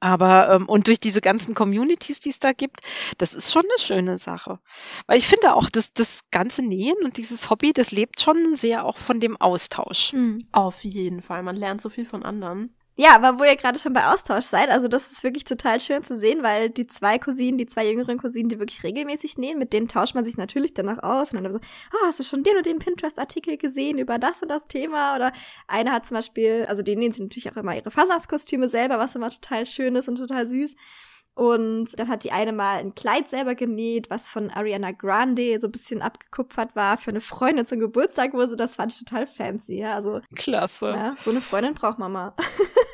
Aber ähm, und durch diese ganzen Communities, die es da gibt, das ist schon eine schöne Sache. Weil ich finde auch, dass das ganze Nähen und dieses Hobby, das lebt schon sehr auch von dem Austausch. Mhm. Auf jeden Fall. Man lernt so viel von anderen. Ja, aber wo ihr gerade schon bei Austausch seid, also das ist wirklich total schön zu sehen, weil die zwei Cousinen, die zwei jüngeren Cousinen, die wirklich regelmäßig nähen, mit denen tauscht man sich natürlich danach aus und dann so, oh, hast du schon den und den Pinterest-Artikel gesehen über das und das Thema? Oder eine hat zum Beispiel, also die nähen sie natürlich auch immer ihre Fasernskostüme selber, was immer total schön ist und total süß. Und dann hat die eine mal ein Kleid selber genäht, was von Ariana Grande so ein bisschen abgekupfert war für eine Freundin zum Geburtstag, wo sie das fand ich total fancy, ja. Also klasse. Ja, so eine Freundin braucht man mal. [laughs]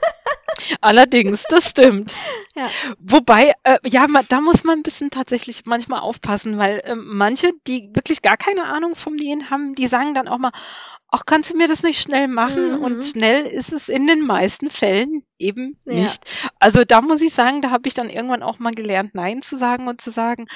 Allerdings, das stimmt. [laughs] Ja. Wobei, äh, ja, da muss man ein bisschen tatsächlich manchmal aufpassen, weil äh, manche, die wirklich gar keine Ahnung vom Nähen haben, die sagen dann auch mal, ach, kannst du mir das nicht schnell machen? Mhm. Und schnell ist es in den meisten Fällen eben ja. nicht. Also da muss ich sagen, da habe ich dann irgendwann auch mal gelernt, Nein zu sagen und zu sagen,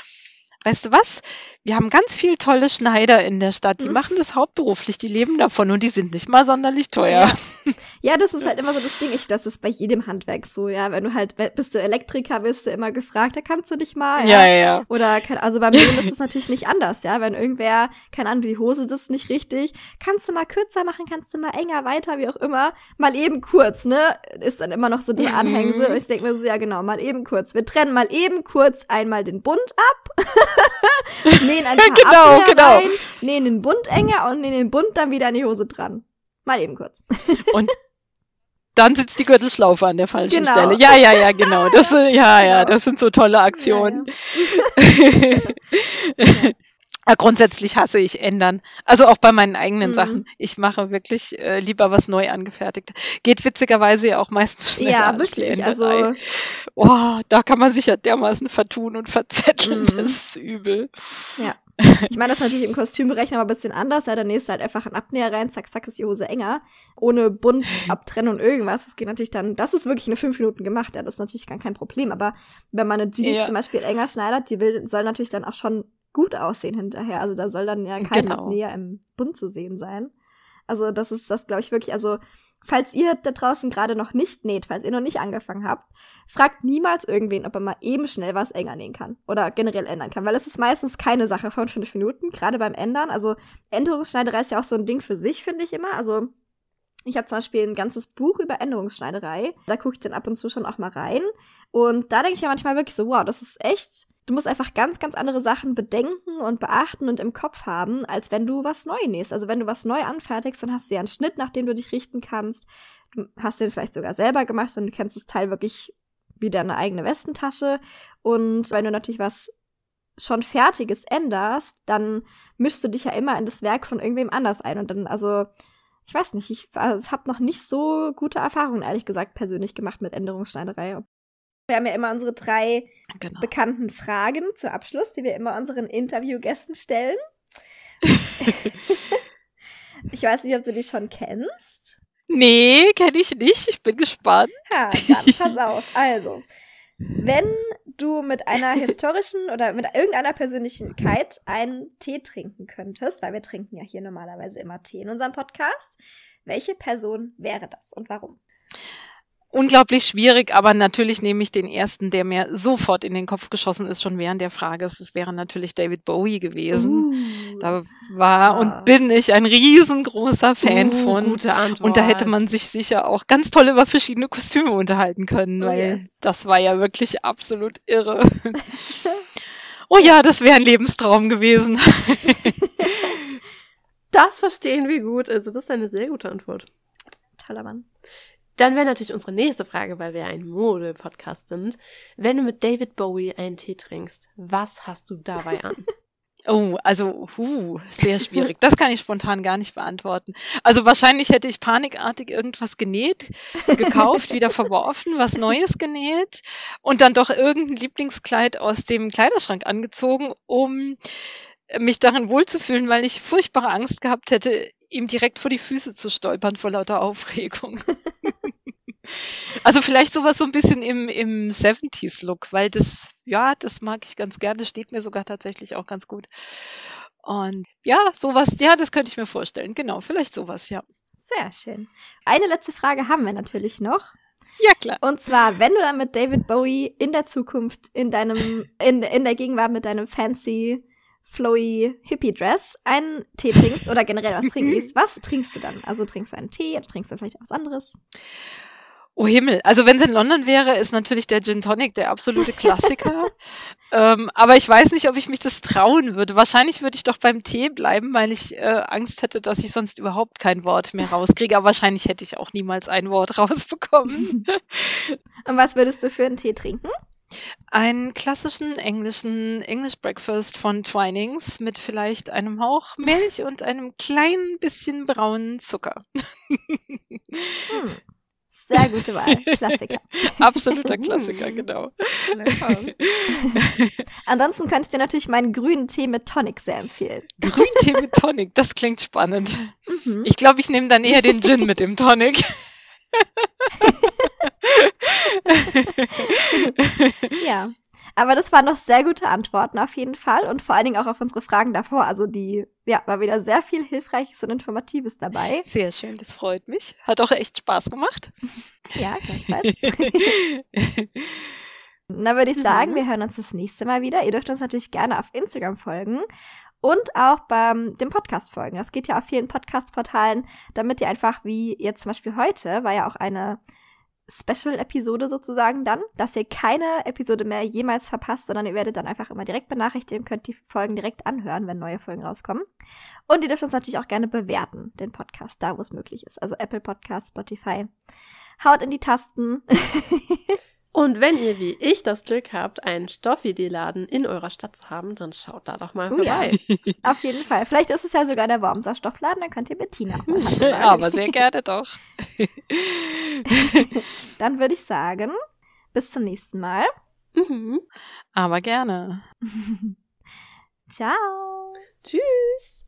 weißt du was? Wir haben ganz viele tolle Schneider in der Stadt, die mhm. machen das hauptberuflich, die leben davon und die sind nicht mal sonderlich teuer. Ja, [laughs] ja das ist halt immer so das Ding, ich, das ist bei jedem Handwerk so, ja, wenn du halt, bist du Elektriker, wirst du immer gefragt, da kannst du dich mal, ja, ja. ja. Oder, also beim Nähen [laughs] ist es natürlich nicht anders, ja, wenn irgendwer, keine Ahnung, die Hose sitzt nicht richtig, kannst du mal kürzer machen, kannst du mal enger, weiter, wie auch immer, mal eben kurz, ne, ist dann immer noch so die Anhängsel und ich denke mir so, ja genau, mal eben kurz, wir trennen mal eben kurz einmal den Bund ab, [laughs] nähen ein paar [laughs] genau, Abwehr genau. rein, nähen den Bund enger und nähen den Bund dann wieder an die Hose dran. Mal eben kurz. [laughs] und dann sitzt die Gürtelschlaufe an der falschen genau. Stelle. Ja, ja, ja, genau. [laughs] Das, ja, ja, genau. das sind so tolle Aktionen. Ja, ja. Ja, grundsätzlich hasse ich ändern. Also auch bei meinen eigenen mhm. Sachen. Ich mache wirklich äh, lieber was neu angefertigt. Geht witzigerweise ja auch meistens schneller ja, als wirklich. Also oh, da kann man sich ja dermaßen vertun und verzetteln. Mhm. Das ist übel. Ja. [laughs] Ich meine, das ist natürlich im Kostümberechner aber ein bisschen anders. Ja, der nächste halt einfach ein Abnäher rein, zack, zack, ist die Hose enger. Ohne bunt [laughs] abtrennen und irgendwas. Das geht natürlich dann, das ist wirklich in fünf Minuten gemacht. Ja, das ist natürlich gar kein Problem. Aber wenn man eine Jeans ja. zum Beispiel enger schneidet, die will, soll natürlich dann auch schon gut aussehen hinterher. Also da soll dann ja kein genau. näher im Bund zu sehen sein. Also das ist das, glaube ich, wirklich, also falls ihr da draußen gerade noch nicht näht, falls ihr noch nicht angefangen habt, fragt niemals irgendwen, ob er mal eben schnell was enger nähen kann oder generell ändern kann, weil es ist meistens keine Sache von fünf Minuten, gerade beim Ändern. Also Änderungsschneiderei ist ja auch so ein Ding für sich, finde ich immer. Also ich habe zum Beispiel ein ganzes Buch über Änderungsschneiderei. Da gucke ich dann ab und zu schon auch mal rein. Und da denke ich ja manchmal wirklich so, wow, das ist echt Du musst einfach ganz, ganz andere Sachen bedenken und beachten und im Kopf haben, als wenn du was neu nähst. Also wenn du was neu anfertigst, dann hast du ja einen Schnitt, nach dem du dich richten kannst. Du hast den vielleicht sogar selber gemacht und du kennst das Teil wirklich wie deine eigene Westentasche. Und wenn du natürlich was schon Fertiges änderst, dann mischst du dich ja immer in das Werk von irgendwem anders ein. Und dann, also, ich weiß nicht, ich also, habe noch nicht so gute Erfahrungen, ehrlich gesagt, persönlich gemacht mit Änderungsschneiderei. Wir haben ja immer unsere drei genau. bekannten Fragen zum Abschluss, die wir immer unseren Interviewgästen stellen. [laughs] ich weiß nicht, ob du die schon kennst. Nee, kenne ich nicht. Ich bin gespannt. Ja, dann pass auf. Also, wenn du mit einer historischen oder mit irgendeiner Persönlichkeit einen Tee trinken könntest, weil wir trinken ja hier normalerweise immer Tee in unserem Podcast, welche Person wäre das und warum? Unglaublich schwierig, aber natürlich nehme ich den ersten, der mir sofort in den Kopf geschossen ist, schon während der Frage. Es wäre natürlich David Bowie gewesen. Uh, Da war Ah. und bin ich ein riesengroßer Fan Uh, von. Gute Antwort. Und da hätte man sich sicher auch ganz toll über verschiedene Kostüme unterhalten können, Oh, weil yes. das war ja wirklich absolut irre. [laughs] oh ja, das wäre ein Lebenstraum gewesen. [laughs] Das verstehen wir gut. Also, das ist eine sehr gute Antwort. toller Mann. Dann wäre natürlich unsere nächste Frage, weil wir ein Mode-Podcast sind. Wenn du mit David Bowie einen Tee trinkst, was hast du dabei an? [laughs] Oh, also, huh, sehr schwierig. Das kann ich spontan gar nicht beantworten. Also wahrscheinlich hätte ich panikartig irgendwas genäht, gekauft, wieder [laughs] verworfen, was Neues genäht und dann doch irgendein Lieblingskleid aus dem Kleiderschrank angezogen, um mich darin wohlzufühlen, weil ich furchtbare Angst gehabt hätte, ihm direkt vor die Füße zu stolpern vor lauter Aufregung. [laughs] Also vielleicht sowas so ein bisschen im, im 70s-Look, weil das, ja, das mag ich ganz gerne. Das steht mir sogar tatsächlich auch ganz gut. Und ja, sowas, ja, das könnte ich mir vorstellen. Genau, vielleicht sowas, ja. Sehr schön. Eine letzte Frage haben wir natürlich noch. Ja, klar. Und zwar, wenn du dann mit David Bowie in der Zukunft in deinem, in, in der Gegenwart mit deinem fancy, flowy Hippie-Dress einen Tee trinkst oder generell was trinkst, [laughs] was trinkst du dann? Also trinkst du einen Tee oder trinkst du vielleicht was anderes? Oh Himmel, also wenn es in London wäre, ist natürlich der Gin Tonic der absolute Klassiker. [laughs] ähm, aber ich weiß nicht, ob ich mich das trauen würde. Wahrscheinlich würde ich doch beim Tee bleiben, weil ich äh, Angst hätte, dass ich sonst überhaupt kein Wort mehr rauskriege. Aber wahrscheinlich hätte ich auch niemals ein Wort [laughs] rausbekommen. Und was würdest du für einen Tee trinken? Einen klassischen englischen English Breakfast von Twinings mit vielleicht einem Hauch Milch und einem kleinen bisschen braunen Zucker. Hm. Sehr gute Wahl. [laughs] Klassiker. Absoluter Klassiker, [laughs] genau. [laughs] Ansonsten könnte ich dir natürlich meinen grünen Tee mit Tonic sehr empfehlen. Grüntee mit Tonic, das klingt spannend. Mhm. Ich glaube, ich nehme dann eher den Gin mit dem Tonic. [laughs] Ja. Aber das waren noch sehr gute Antworten auf jeden Fall und vor allen Dingen auch auf unsere Fragen davor. Also die, ja, war wieder sehr viel Hilfreiches und Informatives dabei. Sehr schön, das freut mich. Hat auch echt Spaß gemacht. [laughs] Ja, gleichfalls. [laughs] Dann würde ich sagen, Mhm. wir hören uns das nächste Mal wieder. Ihr dürft uns natürlich gerne auf Instagram folgen und auch beim dem Podcast folgen. Das geht ja auf vielen Podcast-Portalen, damit ihr einfach, wie jetzt zum Beispiel heute, war ja auch eine Special-Episode sozusagen dann, dass ihr keine Episode mehr jemals verpasst, sondern ihr werdet dann einfach immer direkt benachrichtigt und könnt die Folgen direkt anhören, wenn neue Folgen rauskommen. Und ihr dürft uns natürlich auch gerne bewerten, den Podcast, da wo es möglich ist. Also Apple Podcast, Spotify. Haut in die Tasten. [laughs] Und wenn ihr wie ich das Glück habt, einen Stoffidee-Laden in eurer Stadt zu haben, dann schaut da doch mal Oh ja. vorbei. [laughs] Auf jeden Fall. Vielleicht ist es ja sogar der Wormser Stoffladen, dann könnt ihr Bettina auch mal. [laughs] Aber sehr gerne doch. [laughs] Dann würde ich sagen, bis zum nächsten Mal. Mhm. Aber gerne. Ciao. Tschüss.